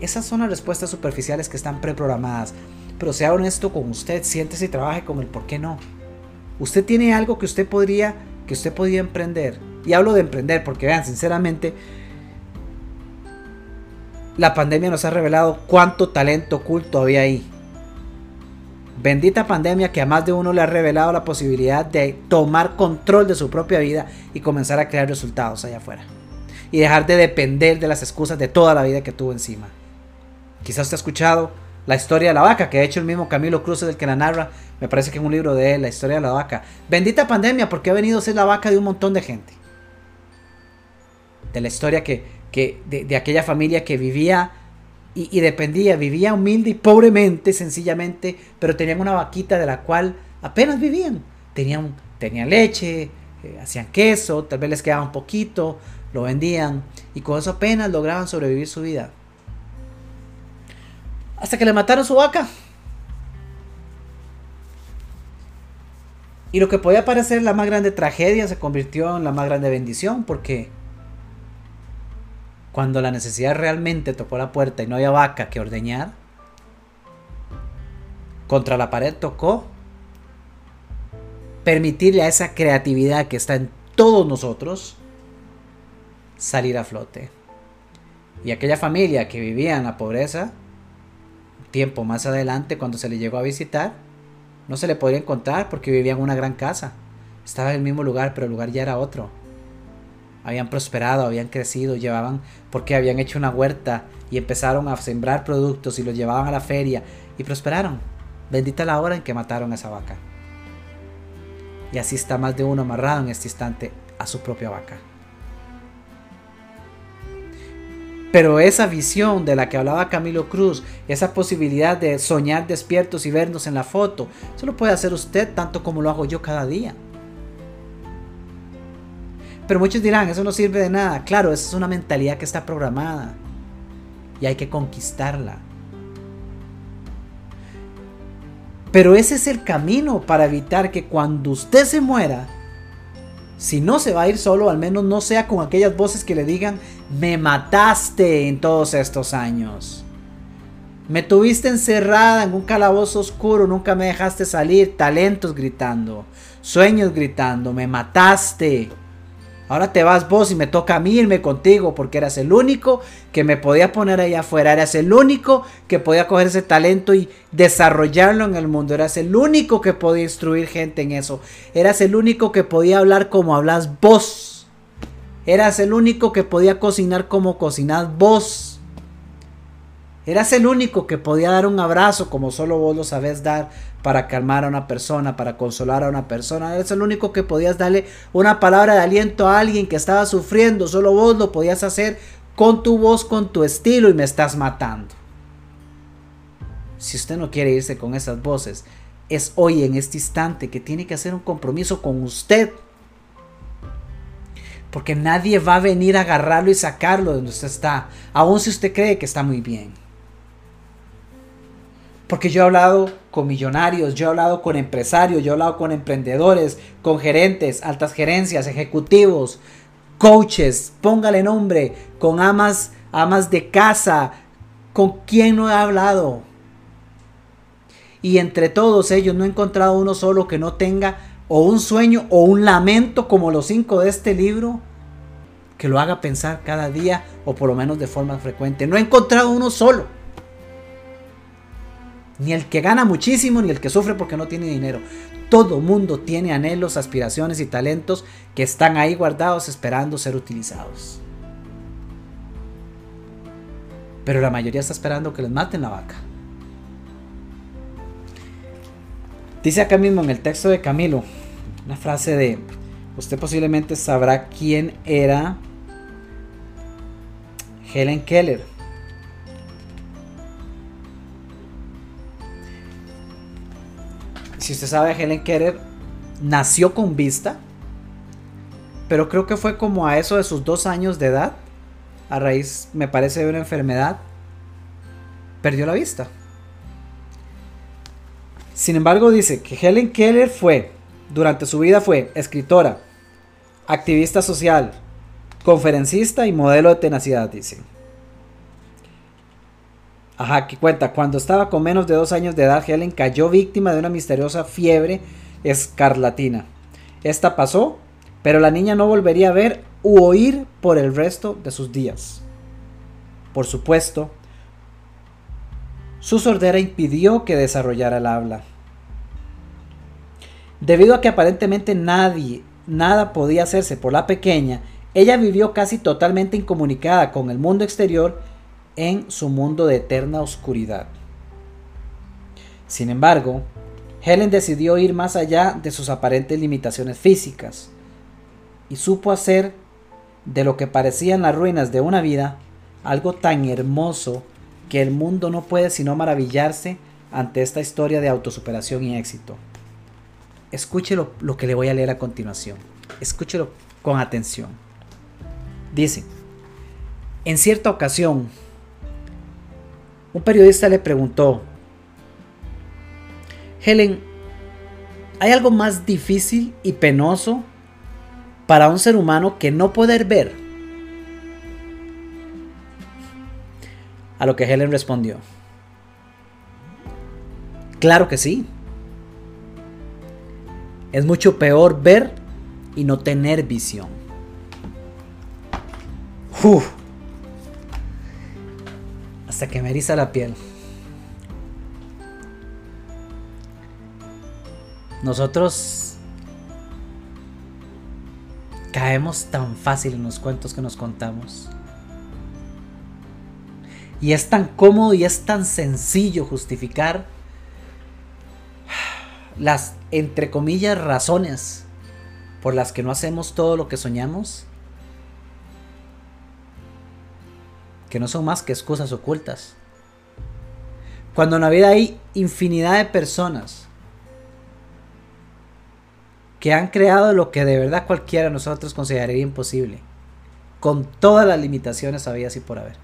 Esas son las respuestas superficiales que están preprogramadas. Pero sea honesto con usted, siéntese y trabaje con el por qué no. Usted tiene algo que usted podría, que usted podría emprender. Y hablo de emprender porque vean, sinceramente, la pandemia nos ha revelado cuánto talento oculto había ahí. Bendita pandemia que a más de uno le ha revelado la posibilidad de tomar control de su propia vida y comenzar a crear resultados allá afuera. Y dejar de depender de las excusas de toda la vida que tuvo encima. Quizás usted ha escuchado la historia de la vaca, que ha hecho el mismo Camilo Cruz del que la narra, me parece que en un libro de él, la historia de la vaca. Bendita pandemia porque ha venido a ser la vaca de un montón de gente. De la historia que, que de, de aquella familia que vivía y, dependía, vivía humilde y pobremente, sencillamente, pero tenían una vaquita de la cual apenas vivían. Tenían, tenían leche, eh, hacían queso, tal vez les quedaba un poquito, lo vendían y con eso apenas lograban sobrevivir su vida. Hasta que le mataron su vaca. Y lo que podía parecer la más grande tragedia se convirtió en la más grande bendición porque cuando la necesidad realmente tocó la puerta y no había vaca que ordeñar, contra la pared tocó permitirle a esa creatividad que está en todos nosotros salir a flote. Y aquella familia que vivía en la pobreza, tiempo más adelante, cuando se le llegó a visitar, no se le podía encontrar porque vivía en una gran casa. Estaba en el mismo lugar, pero el lugar ya era otro habían prosperado, habían crecido, llevaban, porque habían hecho una huerta y empezaron a sembrar productos y los llevaban a la feria y prosperaron. Bendita la hora en que mataron a esa vaca. Y así está más de uno amarrado en este instante a su propia vaca. Pero esa visión de la que hablaba Camilo Cruz, esa posibilidad de soñar despiertos y vernos en la foto, eso lo puede hacer usted tanto como lo hago yo cada día. Pero muchos dirán, eso no sirve de nada. Claro, esa es una mentalidad que está programada y hay que conquistarla. Pero ese es el camino para evitar que cuando usted se muera, si no se va a ir solo, al menos no sea con aquellas voces que le digan, me mataste en todos estos años. Me tuviste encerrada en un calabozo oscuro, nunca me dejaste salir, talentos gritando, sueños gritando, me mataste. Ahora te vas vos y me toca a mí irme contigo porque eras el único que me podía poner ahí afuera. Eras el único que podía coger ese talento y desarrollarlo en el mundo. Eras el único que podía instruir gente en eso. Eras el único que podía hablar como hablas vos. Eras el único que podía cocinar como cocinás vos. Eras el único que podía dar un abrazo como solo vos lo sabés dar para calmar a una persona, para consolar a una persona. Eres el único que podías darle una palabra de aliento a alguien que estaba sufriendo. Solo vos lo podías hacer con tu voz, con tu estilo y me estás matando. Si usted no quiere irse con esas voces, es hoy en este instante que tiene que hacer un compromiso con usted. Porque nadie va a venir a agarrarlo y sacarlo de donde usted está, aun si usted cree que está muy bien. Porque yo he hablado con millonarios, yo he hablado con empresarios, yo he hablado con emprendedores, con gerentes, altas gerencias, ejecutivos, coaches, póngale nombre, con amas, amas de casa, con quién no he hablado. Y entre todos ellos no he encontrado uno solo que no tenga o un sueño o un lamento como los cinco de este libro que lo haga pensar cada día o por lo menos de forma frecuente. No he encontrado uno solo. Ni el que gana muchísimo, ni el que sufre porque no tiene dinero. Todo mundo tiene anhelos, aspiraciones y talentos que están ahí guardados esperando ser utilizados. Pero la mayoría está esperando que les maten la vaca. Dice acá mismo en el texto de Camilo, una frase de, usted posiblemente sabrá quién era Helen Keller. Si usted sabe, Helen Keller nació con vista, pero creo que fue como a eso de sus dos años de edad, a raíz, me parece, de una enfermedad, perdió la vista. Sin embargo, dice que Helen Keller fue, durante su vida fue escritora, activista social, conferencista y modelo de tenacidad, dice. Ajá, que cuenta, cuando estaba con menos de dos años de edad, Helen cayó víctima de una misteriosa fiebre escarlatina. Esta pasó, pero la niña no volvería a ver u oír por el resto de sus días. Por supuesto, su sordera impidió que desarrollara el habla. Debido a que aparentemente nadie, nada podía hacerse por la pequeña, ella vivió casi totalmente incomunicada con el mundo exterior en su mundo de eterna oscuridad. Sin embargo, Helen decidió ir más allá de sus aparentes limitaciones físicas y supo hacer de lo que parecían las ruinas de una vida algo tan hermoso que el mundo no puede sino maravillarse ante esta historia de autosuperación y éxito. Escúchelo lo que le voy a leer a continuación. Escúchelo con atención. Dice, en cierta ocasión, un periodista le preguntó, Helen, ¿hay algo más difícil y penoso para un ser humano que no poder ver? A lo que Helen respondió, claro que sí. Es mucho peor ver y no tener visión. Uf hasta que me eriza la piel. Nosotros caemos tan fácil en los cuentos que nos contamos. Y es tan cómodo y es tan sencillo justificar las, entre comillas, razones por las que no hacemos todo lo que soñamos que no son más que excusas ocultas. Cuando en la vida hay infinidad de personas que han creado lo que de verdad cualquiera de nosotros consideraría imposible, con todas las limitaciones habidas y por haber.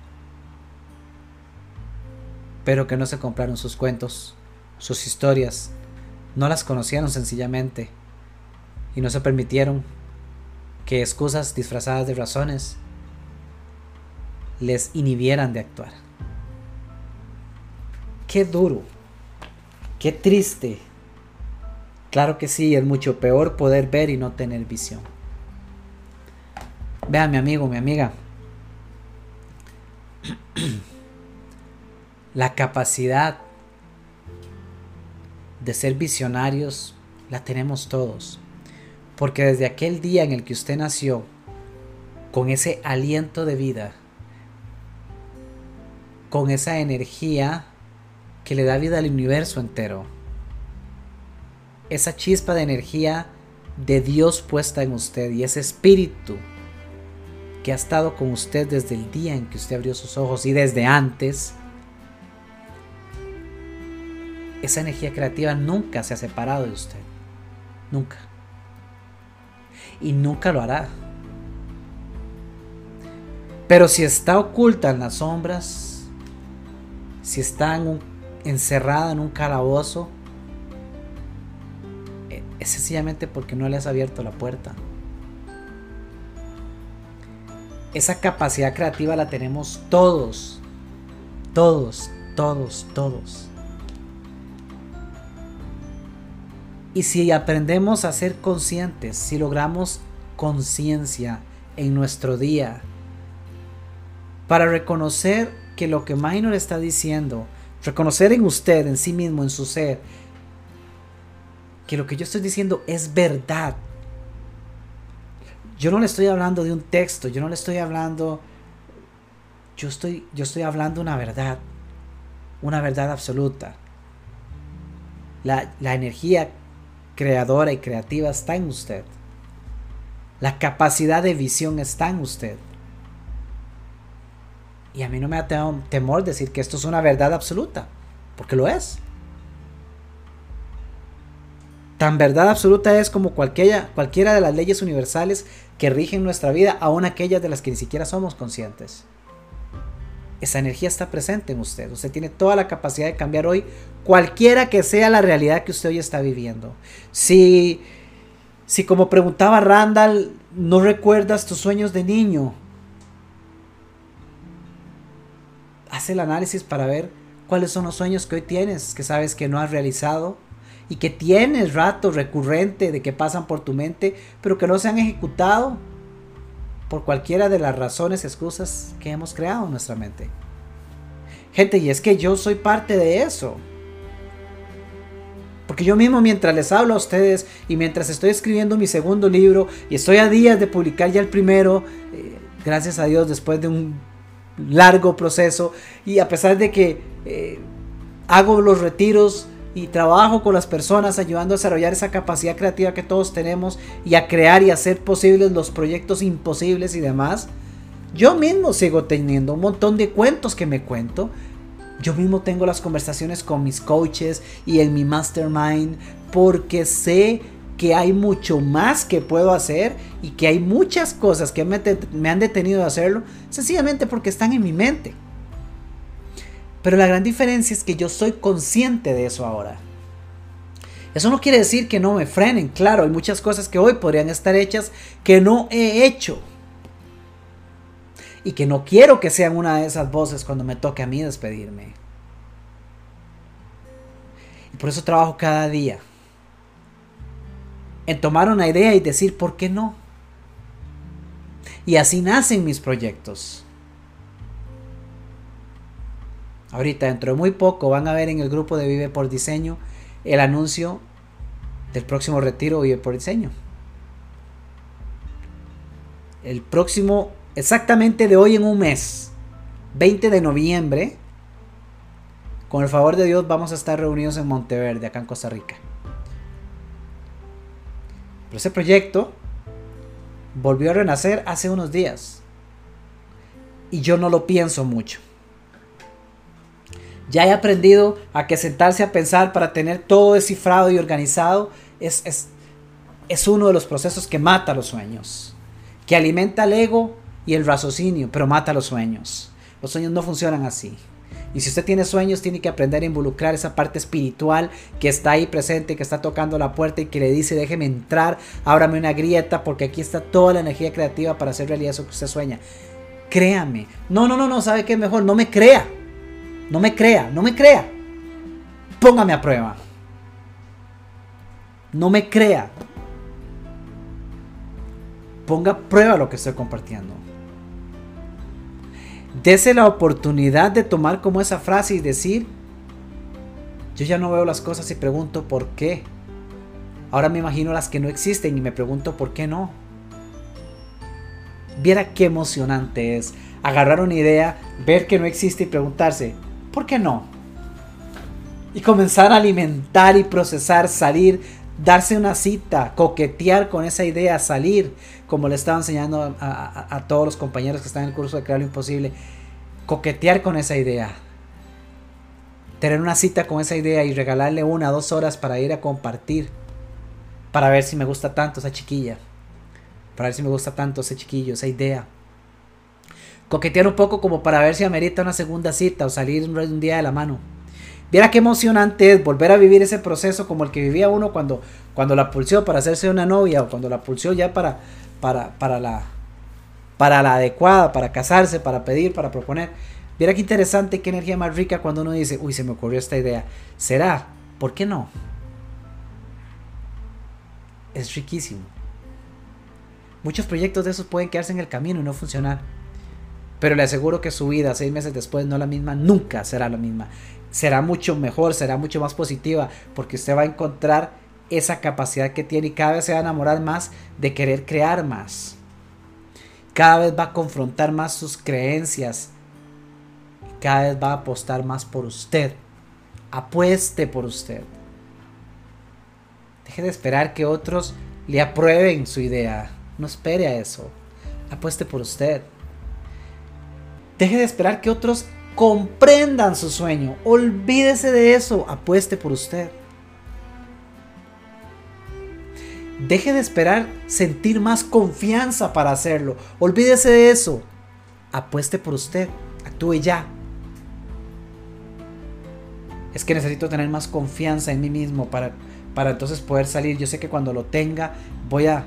Pero que no se compraron sus cuentos, sus historias, no las conocieron sencillamente y no se permitieron que excusas disfrazadas de razones les inhibieran de actuar. Qué duro, qué triste. Claro que sí, es mucho peor poder ver y no tener visión. Vean, mi amigo, mi amiga. La capacidad de ser visionarios la tenemos todos. Porque desde aquel día en el que usted nació, con ese aliento de vida, con esa energía que le da vida al universo entero, esa chispa de energía de Dios puesta en usted y ese espíritu que ha estado con usted desde el día en que usted abrió sus ojos y desde antes, esa energía creativa nunca se ha separado de usted. Nunca. Y nunca lo hará. Pero si está oculta en las sombras, si está encerrada en un calabozo, e, es sencillamente porque no le has abierto la puerta. Esa capacidad creativa la tenemos todos. Todos, todos, todos. Y si aprendemos a ser conscientes, si logramos conciencia en nuestro día, para reconocer que lo que Minor está diciendo, reconocer en usted, en sí mismo, en su ser, que lo que yo estoy diciendo es verdad. Yo no le estoy hablando de un texto, yo no le estoy hablando, yo estoy, yo estoy hablando una verdad, una verdad absoluta. La, la energía creadora y creativa está en usted. La capacidad de visión está en usted. Y a mí no me da temor decir que esto es una verdad absoluta, porque lo es. Tan verdad absoluta es como cualquiera, cualquiera de las leyes universales que rigen nuestra vida, aun aquellas de las que ni siquiera somos conscientes. Esa energía está presente en usted. Usted tiene toda la capacidad de cambiar hoy cualquiera que sea la realidad que usted hoy está viviendo. Si, si como preguntaba Randall, no recuerdas tus sueños de niño, haz el análisis para ver cuáles son los sueños que hoy tienes, que sabes que no has realizado y que tienes rato recurrente de que pasan por tu mente, pero que no se han ejecutado por cualquiera de las razones excusas que hemos creado en nuestra mente. Gente, y es que yo soy parte de eso. Porque yo mismo mientras les hablo a ustedes y mientras estoy escribiendo mi segundo libro y estoy a días de publicar ya el primero, eh, gracias a Dios después de un largo proceso y a pesar de que eh, hago los retiros y trabajo con las personas ayudando a desarrollar esa capacidad creativa que todos tenemos y a crear y hacer posibles los proyectos imposibles y demás. Yo mismo sigo teniendo un montón de cuentos que me cuento. Yo mismo tengo las conversaciones con mis coaches y en mi mastermind porque sé que hay mucho más que puedo hacer y que hay muchas cosas que me, han detenido de hacerlo sencillamente porque están en mi mente. Pero la gran diferencia es que yo soy consciente de eso ahora. Eso no quiere decir que no me frenen, claro, hay muchas cosas que hoy podrían estar hechas que no he hecho. Y que no quiero que sean una de esas voces cuando me toque a mí despedirme. Y por eso trabajo cada día. En tomar una idea y decir, ¿por qué no? Y así nacen mis proyectos. Ahorita, dentro de muy poco, van a ver en el grupo de Vive por Diseño el anuncio del próximo retiro Vive por Diseño. El próximo, exactamente de hoy en un mes, 20 de noviembre, con el favor de Dios vamos a estar reunidos en Monteverde, acá en Costa Rica. Pero ese proyecto volvió a renacer hace unos días. y yo no lo pienso mucho. Ya he aprendido a que sentarse a pensar para tener todo descifrado y organizado es, es, es uno de los procesos que mata los sueños, que alimenta el ego y el raciocinio, pero mata los sueños. Los sueños no funcionan así. Y si usted tiene sueños, tiene que aprender a involucrar esa parte espiritual que está ahí presente, que está tocando la puerta y que le dice, déjeme entrar, ábrame una grieta, porque aquí está toda la energía creativa para hacer realidad eso que usted sueña. Créame. No, no, no, no, ¿sabe qué es mejor? No me crea. No me crea, no me crea. Póngame a prueba. No me crea. Ponga a prueba lo que estoy compartiendo. Dese la oportunidad de tomar como esa frase y decir, yo ya no veo las cosas y pregunto por qué. Ahora me imagino las que no existen y me pregunto por qué no. Viera qué emocionante es agarrar una idea, ver que no existe y preguntarse, ¿por qué no? Y comenzar a alimentar y procesar, salir, darse una cita, coquetear con esa idea, salir, como le estaba enseñando a, todos los compañeros que están en el curso de Crear lo Imposible, coquetear con esa idea. Tener una cita con esa idea y regalarle una, dos horas para ir a compartir. Para ver si me gusta tanto esa chiquilla. Para ver si me gusta tanto ese chiquillo, esa idea coquetear un poco como para ver si amerita una segunda cita o salir un día de la mano. Viera qué emocionante es volver a vivir ese proceso como el que vivía uno cuando, cuando la pulsó para hacerse una novia o cuando la pulsó ya para, para, para, la, para la adecuada, para casarse, para pedir, para proponer. Viera qué interesante, qué energía más rica cuando uno dice, uy, se me ocurrió esta idea. ¿Será? ¿Por qué no? Es riquísimo. Muchos proyectos de esos pueden quedarse en el camino y no funcionar. Pero le aseguro que su vida seis meses después no la misma, nunca será la misma. Será mucho mejor, será mucho más positiva, porque usted va a encontrar esa capacidad que tiene y cada vez se va a enamorar más de querer crear más. Cada vez va a confrontar más sus creencias. Cada vez va a apostar más por usted. Apueste por usted. Deje de esperar que otros le aprueben su idea. No espere a eso. Apueste por usted. Deje de esperar que otros comprendan su sueño. Olvídese de eso. Apueste por usted. Deje de esperar sentir más confianza para hacerlo. Olvídese de eso. Apueste por usted. Actúe ya. Es que necesito tener más confianza en mí mismo para, para entonces poder salir. Yo sé que cuando lo tenga voy a...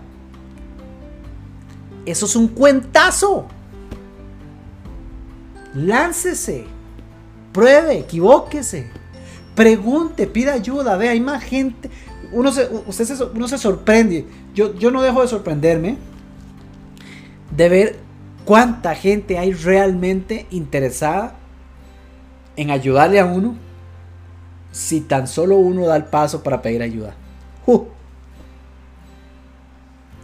Eso es un cuentazo. Láncese. Pruebe, equivóquese. Pregunte, pida ayuda. Ve, hay más gente. Uno se, usted uno se sorprende. Yo, yo no dejo de sorprenderme de ver cuánta gente hay realmente interesada en ayudarle a uno si tan solo uno da el paso para pedir ayuda.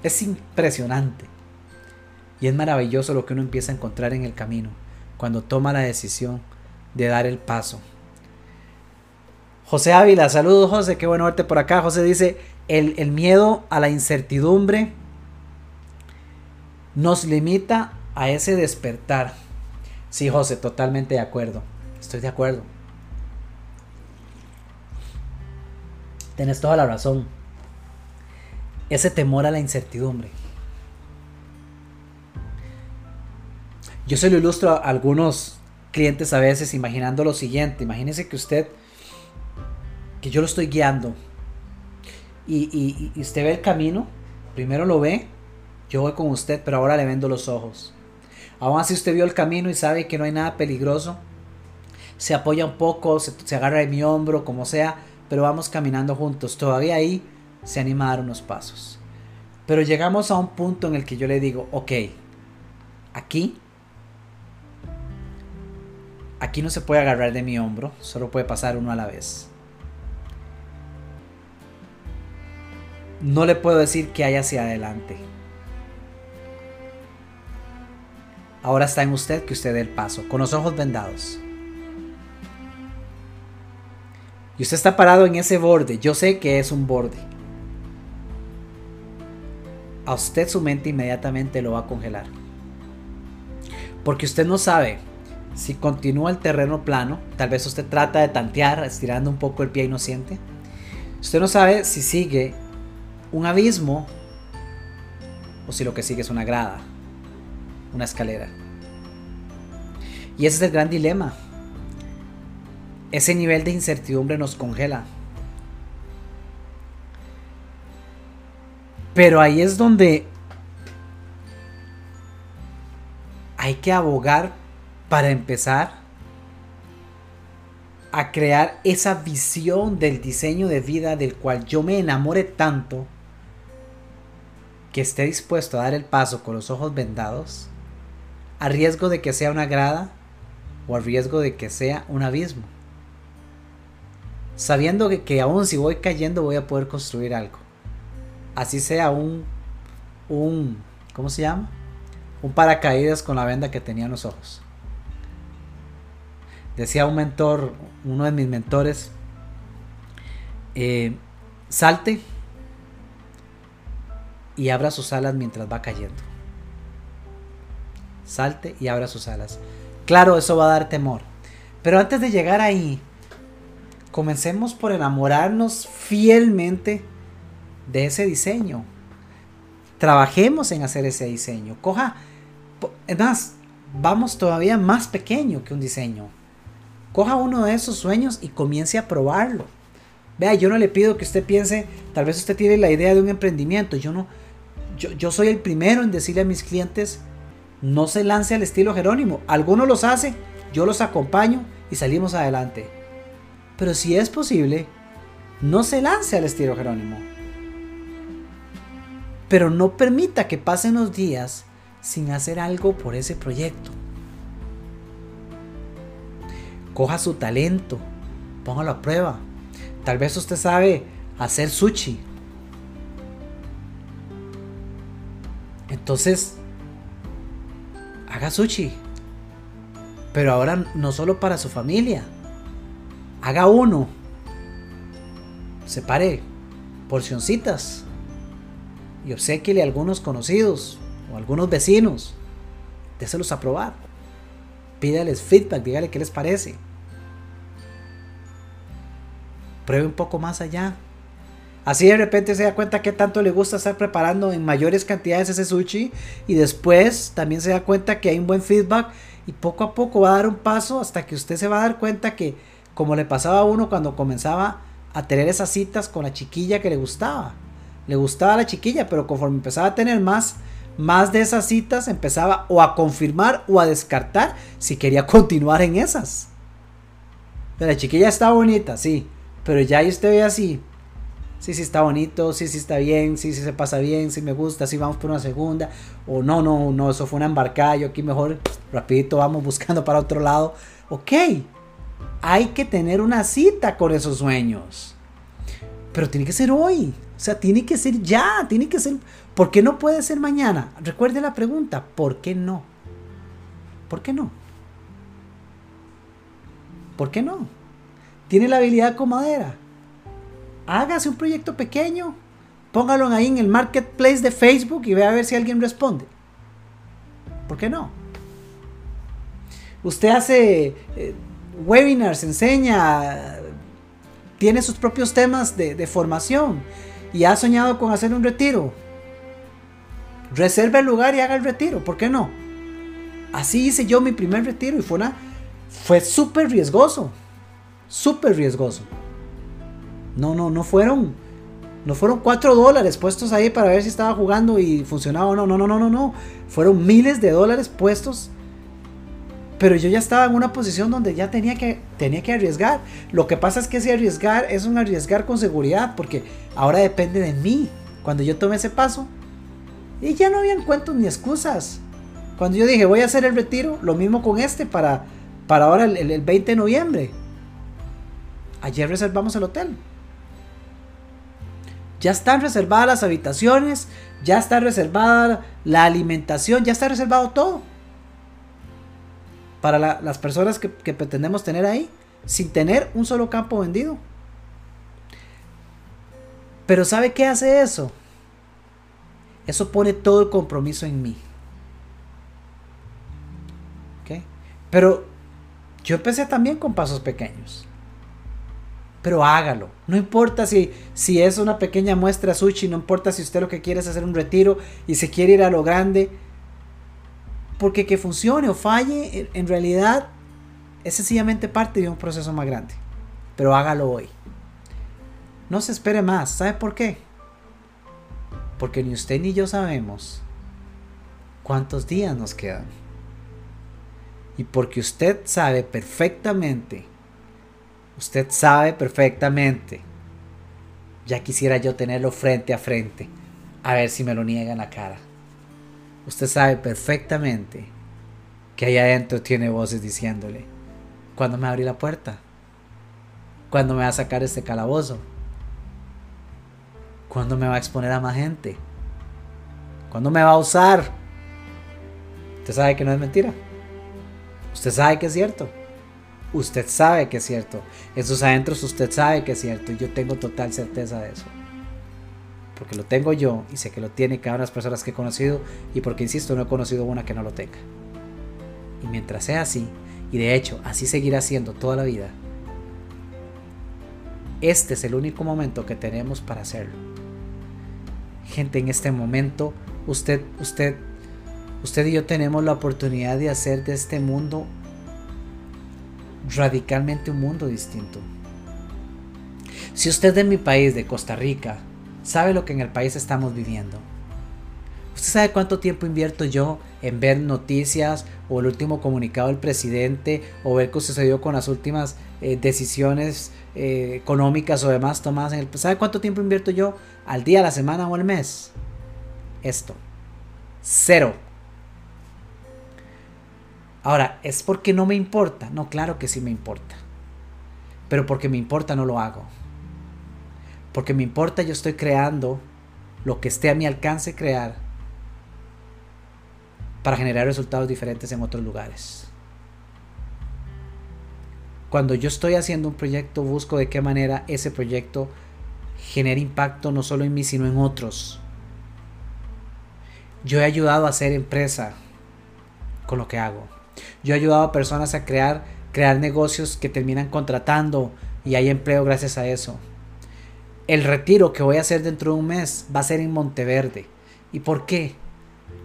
Es impresionante. Y es maravilloso lo que uno empieza a encontrar en el camino cuando toma la decisión de dar el paso. José Ávila, saludos José, qué bueno verte por acá. José dice, el, miedo a la incertidumbre nos limita a ese despertar. Sí, José, totalmente de acuerdo. Estoy de acuerdo. Tienes toda la razón. Ese temor a la incertidumbre. Yo se lo ilustro a algunos clientes a veces imaginando lo siguiente. Imagínense que usted, que yo lo estoy guiando y, usted ve el camino, primero lo ve, yo voy con usted, pero ahora le vendo los ojos. Aún así usted vio el camino y sabe que no hay nada peligroso, se apoya un poco, se, se agarra de mi hombro, como sea, pero vamos caminando juntos. Todavía ahí se anima a dar unos pasos. Pero llegamos a un punto en el que yo le digo, ok, aquí Aquí no se puede agarrar de mi hombro, solo puede pasar uno a la vez. No le puedo decir que hay hacia adelante. Ahora está en usted que usted dé el paso, con los ojos vendados. Y usted está parado en ese borde. Yo sé que es un borde. A usted su mente inmediatamente lo va a congelar. Porque usted no sabe si continúa el terreno plano, tal vez usted trata de tantear estirando un poco el pie inocente. Usted no sabe si sigue un abismo o si lo que sigue es una grada, una escalera. Y ese es el gran dilema. Ese nivel de incertidumbre nos congela. Pero ahí es donde hay que abogar para empezar a crear esa visión del diseño de vida del cual yo me enamore tanto que esté dispuesto a dar el paso con los ojos vendados a riesgo de que sea una grada o a riesgo de que sea un abismo. Sabiendo que, que aún si voy cayendo voy a poder construir algo así sea un, un, ¿cómo se llama? Un paracaídas con la venda que tenía en los ojos. Decía un mentor, uno de mis mentores, eh, salte y abra sus alas mientras va cayendo. Salte y abra sus alas. Claro, eso va a dar temor. Pero antes de llegar ahí, comencemos por enamorarnos fielmente de ese diseño. Trabajemos en hacer ese diseño. Coja, es más, vamos todavía más pequeño que un diseño. Coja uno de esos sueños y comience a probarlo. Vea, yo no le pido que usted piense, tal vez usted tiene la idea de un emprendimiento. Yo no, yo, soy el primero en decirle a mis clientes, no se lance al estilo Jerónimo. Algunos los hace, yo los acompaño y salimos adelante. Pero si es posible, no se lance al estilo Jerónimo. Pero no permita que pasen los días sin hacer algo por ese proyecto. Coja su talento, póngalo a prueba. Tal vez usted sabe hacer sushi. Entonces, haga sushi. Pero ahora no solo para su familia. Haga uno. Separe porcioncitas y obsequiele a algunos conocidos o algunos vecinos. Déselos a probar. Pídales feedback, dígale qué les parece. Pruebe un poco más allá. Así de repente se da cuenta que tanto le gusta estar preparando en mayores cantidades ese sushi y después también se da cuenta que hay un buen feedback y poco a poco va a dar un paso hasta que usted se va a dar cuenta que como le pasaba a uno cuando comenzaba a tener esas citas con la chiquilla que le gustaba le gustaba la chiquilla, pero conforme empezaba a tener más, más de esas citas, empezaba o a confirmar o a descartar si quería continuar en esas. la chiquilla está bonita, sí, pero ya ahí usted ve así. Sí, sí está bonito, sí, sí está bien, sí, sí se pasa bien, sí me gusta, sí vamos por una segunda. O no, no, no, eso fue una embarcada, yo aquí mejor rapidito vamos buscando para otro lado. Ok, hay que tener una cita con esos sueños. Pero tiene que ser hoy. O sea, tiene que ser ya, tiene que ser... ¿Por qué no puede ser mañana? Recuerde la pregunta, ¿por qué no? ¿Por qué no? ¿Por qué no? Tiene la habilidad con madera. Hágase un proyecto pequeño, póngalo ahí en el marketplace de Facebook y vea a ver si alguien responde. ¿Por qué no? Usted hace eh, webinars, enseña, tiene sus propios temas de, formación y ha soñado con hacer un retiro, reserve el lugar y haga el retiro, ¿por qué no? Así hice yo mi primer retiro y fue una fue súper riesgoso, súper riesgoso. No, no, no fueron no fueron cuatro dólares puestos ahí para ver si estaba jugando y funcionaba o no. No, no, no, no, no. Fueron miles de dólares puestos pero yo ya estaba en una posición donde ya tenía que, tenía que arriesgar. Lo que pasa es que ese arriesgar es un arriesgar con seguridad, porque ahora depende de mí. Cuando yo tomé ese paso, y ya no habían cuentos ni excusas. Cuando yo dije voy a hacer el retiro, lo mismo con este para, para ahora el, el 20 de noviembre. Ayer reservamos el hotel. Ya están reservadas las habitaciones, ya está reservada la alimentación, ya está reservado todo para las personas que, pretendemos tener ahí, sin tener un solo campo vendido. Pero ¿sabe qué hace eso? Eso pone todo el compromiso en mí. Pero yo empecé también con pasos pequeños. Pero hágalo. No importa si, si es una pequeña muestra sushi, no importa si usted lo que quiere es hacer un retiro y se quiere ir a lo grande. Porque que funcione o falle, en realidad es sencillamente parte de un proceso más grande. Pero hágalo hoy. No se espere más. ¿Sabe por qué? Porque ni usted ni yo sabemos cuántos días nos quedan. Y porque usted sabe perfectamente, usted sabe perfectamente, ya quisiera yo tenerlo frente a frente, a ver si me lo niega en la cara. Usted sabe perfectamente que ahí adentro tiene voces diciéndole, ¿cuándo me abrí la puerta? ¿Cuándo me va a sacar este calabozo? ¿Cuándo me va a exponer a más gente? ¿Cuándo me va a usar? Usted sabe que no es mentira. Usted sabe que es cierto. Usted sabe que es cierto. En sus adentros usted sabe que es cierto. Y yo tengo total certeza de eso. Porque lo tengo yo y sé que lo tiene cada una de las personas que he conocido. Y porque, insisto, no he conocido una que no lo tenga. Y mientras sea así, y de hecho así seguirá siendo toda la vida, este es el único momento que tenemos para hacerlo. Gente, en este momento, usted, usted usted y yo tenemos la oportunidad de hacer de este mundo radicalmente un mundo distinto. Si usted de mi país, de Costa Rica, sabe lo que en el país estamos viviendo, ¿usted sabe cuánto tiempo invierto yo en ver noticias o el último comunicado del presidente o ver qué sucedió con las últimas eh, decisiones eh, económicas o demás tomadas en el... ¿Sabe cuánto tiempo invierto yo al día, la semana o al mes? Esto. Cero. Ahora, ¿es porque no me importa? No, claro que sí me importa. Pero porque me importa no lo hago. Porque me importa yo estoy creando lo que esté a mi alcance crear para generar resultados diferentes en otros lugares. Cuando yo estoy haciendo un proyecto busco de qué manera ese proyecto genere impacto no solo en mí sino en otros. Yo he ayudado a hacer empresa con lo que hago. Yo he ayudado a personas a crear, crear negocios que terminan contratando y hay empleo gracias a eso. El retiro que voy a hacer dentro de un mes va a ser en Monteverde. ¿Y por qué?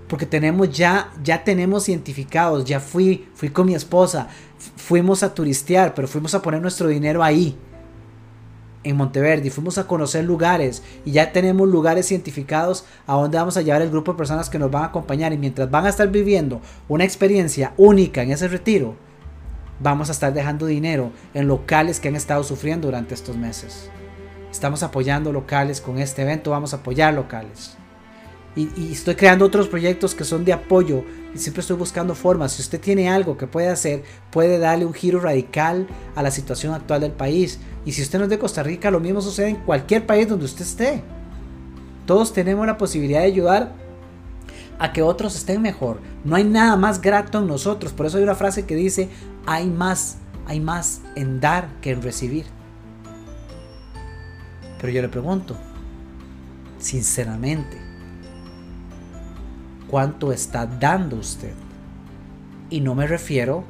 Porque tenemos ya, ya tenemos identificados, ya fui, fui con mi esposa, fuimos a turistear, pero fuimos a poner nuestro dinero ahí en Monteverde fuimos a conocer lugares y ya tenemos lugares identificados a donde vamos a llevar el grupo de personas que nos van a acompañar y mientras van a estar viviendo una experiencia única en ese retiro, vamos a estar dejando dinero en locales que han estado sufriendo durante estos meses. Estamos apoyando locales con este evento, vamos a apoyar locales. Y, estoy creando otros proyectos que son de apoyo y siempre estoy buscando formas. Si usted tiene algo que puede hacer, puede darle un giro radical a la situación actual del país. Y si usted no es de Costa Rica, lo mismo sucede en cualquier país donde usted esté. Todos tenemos la posibilidad de ayudar a que otros estén mejor. No hay nada más grato en nosotros. Por eso hay una frase que dice, hay más, hay más en dar que en recibir. Pero yo le pregunto, sinceramente, cuánto está dando usted. Y no me refiero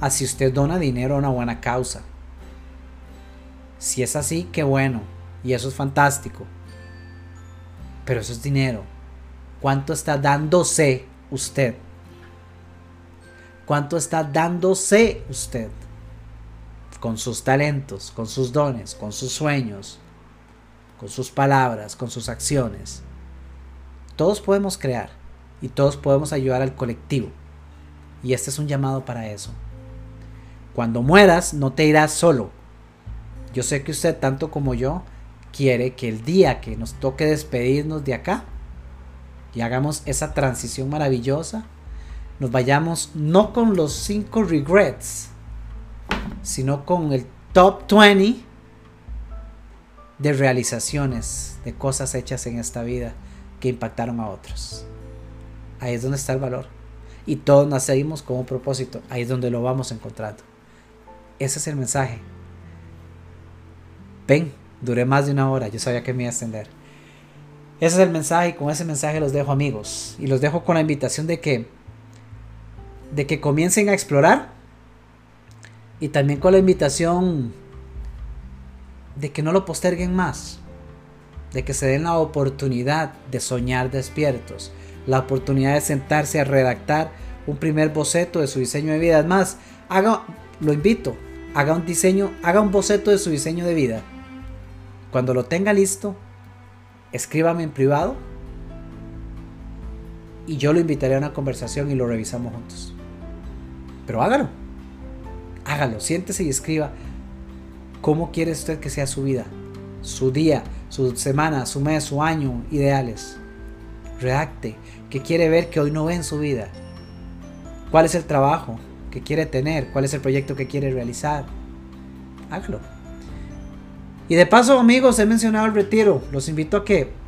a si usted dona dinero a una buena causa. Si es así, qué bueno. Y eso es fantástico. Pero eso es dinero. ¿Cuánto está dándose usted? ¿Cuánto está dándose usted? Con sus talentos, con sus dones, con sus sueños, con sus palabras, con sus acciones. Todos podemos crear y todos podemos ayudar al colectivo. Y este es un llamado para eso. Cuando mueras no te irás solo. Yo sé que usted, tanto como yo, quiere que el día que nos toque despedirnos de acá y hagamos esa transición maravillosa, nos vayamos no con los 5 regrets, sino con el top 20 de realizaciones, de cosas hechas en esta vida que impactaron a otros. Ahí es donde está el valor. Y todos nacemos con un propósito. Ahí es donde lo vamos encontrando. Ese es el mensaje. Ven, duré más de una hora. Yo sabía que me iba a extender. Ese es el mensaje y con ese mensaje los dejo amigos. Y los dejo con la invitación de que, de que comiencen a explorar Y también con la invitación de que no lo posterguen más, de que se den la oportunidad de soñar despiertos, la oportunidad de sentarse a redactar un primer boceto de su diseño de vida. Es más, haga, lo invito, haga un diseño, haga un boceto de su diseño de vida. Cuando lo tenga listo, escríbame en privado y yo lo invitaré a una conversación y lo revisamos juntos. Pero hágalo. Hágalo, siéntese y escriba cómo quiere usted que sea su vida, su día, su semana, su mes, su año, ideales. Redacte qué quiere ver que hoy no ve en su vida. ¿Cuál es el trabajo que quiere tener? ¿Cuál es el proyecto que quiere realizar? Hágalo. Y de paso, amigos, he mencionado el retiro. Los invito a que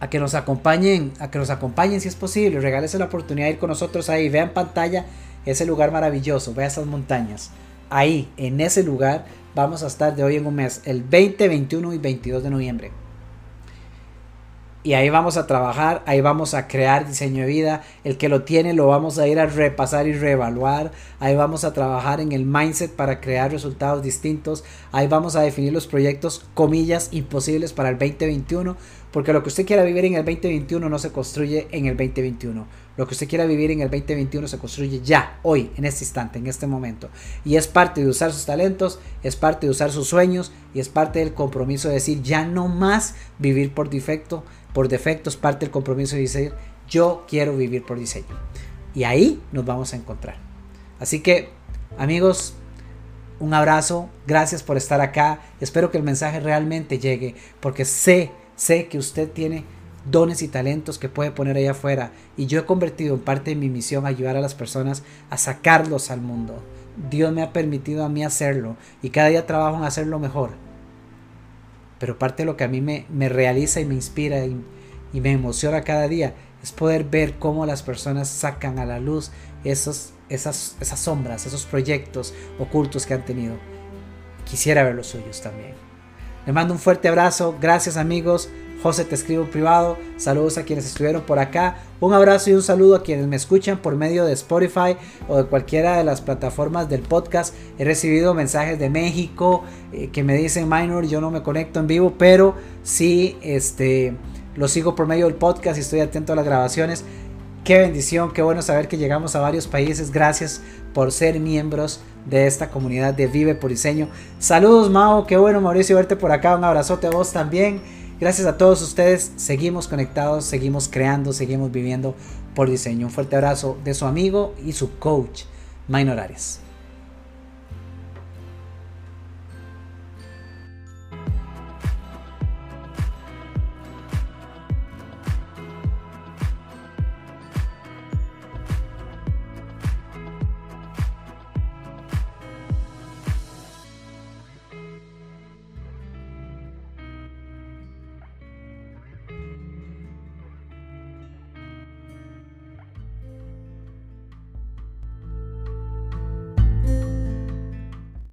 a que nos acompañen, a que nos acompañen si es posible. Regálese la oportunidad de ir con nosotros ahí. Vea en pantalla ese lugar maravilloso. Vea esas montañas. Ahí, en ese lugar, vamos a estar de hoy en un mes, el 20, 21 y 22 de noviembre y ahí vamos a trabajar, ahí vamos a crear diseño de vida. El que lo tiene lo vamos a ir a repasar y reevaluar. Ahí vamos a trabajar en el mindset para crear resultados distintos. Ahí vamos a definir los proyectos, comillas, imposibles para el 2021. Porque lo que usted quiera vivir en el 2021 no se construye en el 2021. Lo que usted quiera vivir en el 2021 se construye ya, hoy, en este instante, en este momento. Y es parte de usar sus talentos, es parte de usar sus sueños y es parte del compromiso de decir ya no más vivir por defecto, por defectos parte del compromiso de decir, yo quiero vivir por diseño. Y ahí nos vamos a encontrar. Así que, amigos, un abrazo, gracias por estar acá. Espero que el mensaje realmente llegue, porque sé, sé que usted tiene dones y talentos que puede poner allá afuera. Y yo he convertido en parte de mi misión ayudar a las personas a sacarlos al mundo. Dios me ha permitido a mí hacerlo y cada día trabajo en hacerlo mejor. Pero parte de lo que a mí me, me realiza y me inspira y, y, me emociona cada día es poder ver cómo las personas sacan a la luz esos, esas, esas sombras, esos proyectos ocultos que han tenido. Quisiera ver los suyos también. Le mando un fuerte abrazo. Gracias amigos. José te escribo privado. Saludos a quienes estuvieron por acá. Un abrazo y un saludo a quienes me escuchan por medio de Spotify o de cualquiera de las plataformas del podcast. He recibido mensajes de México eh, que me dicen, Minor, yo no me conecto en vivo, pero sí este, lo sigo por medio del podcast y estoy atento a las grabaciones. Qué bendición, qué bueno saber que llegamos a varios países. Gracias por ser miembros de esta comunidad de Vive por Diseño. Saludos, Mao, qué bueno, Mauricio, verte por acá. Un abrazote a vos también. Gracias a todos ustedes, seguimos conectados, seguimos creando, seguimos viviendo por diseño. Un fuerte abrazo de su amigo y su coach, Minor Arias.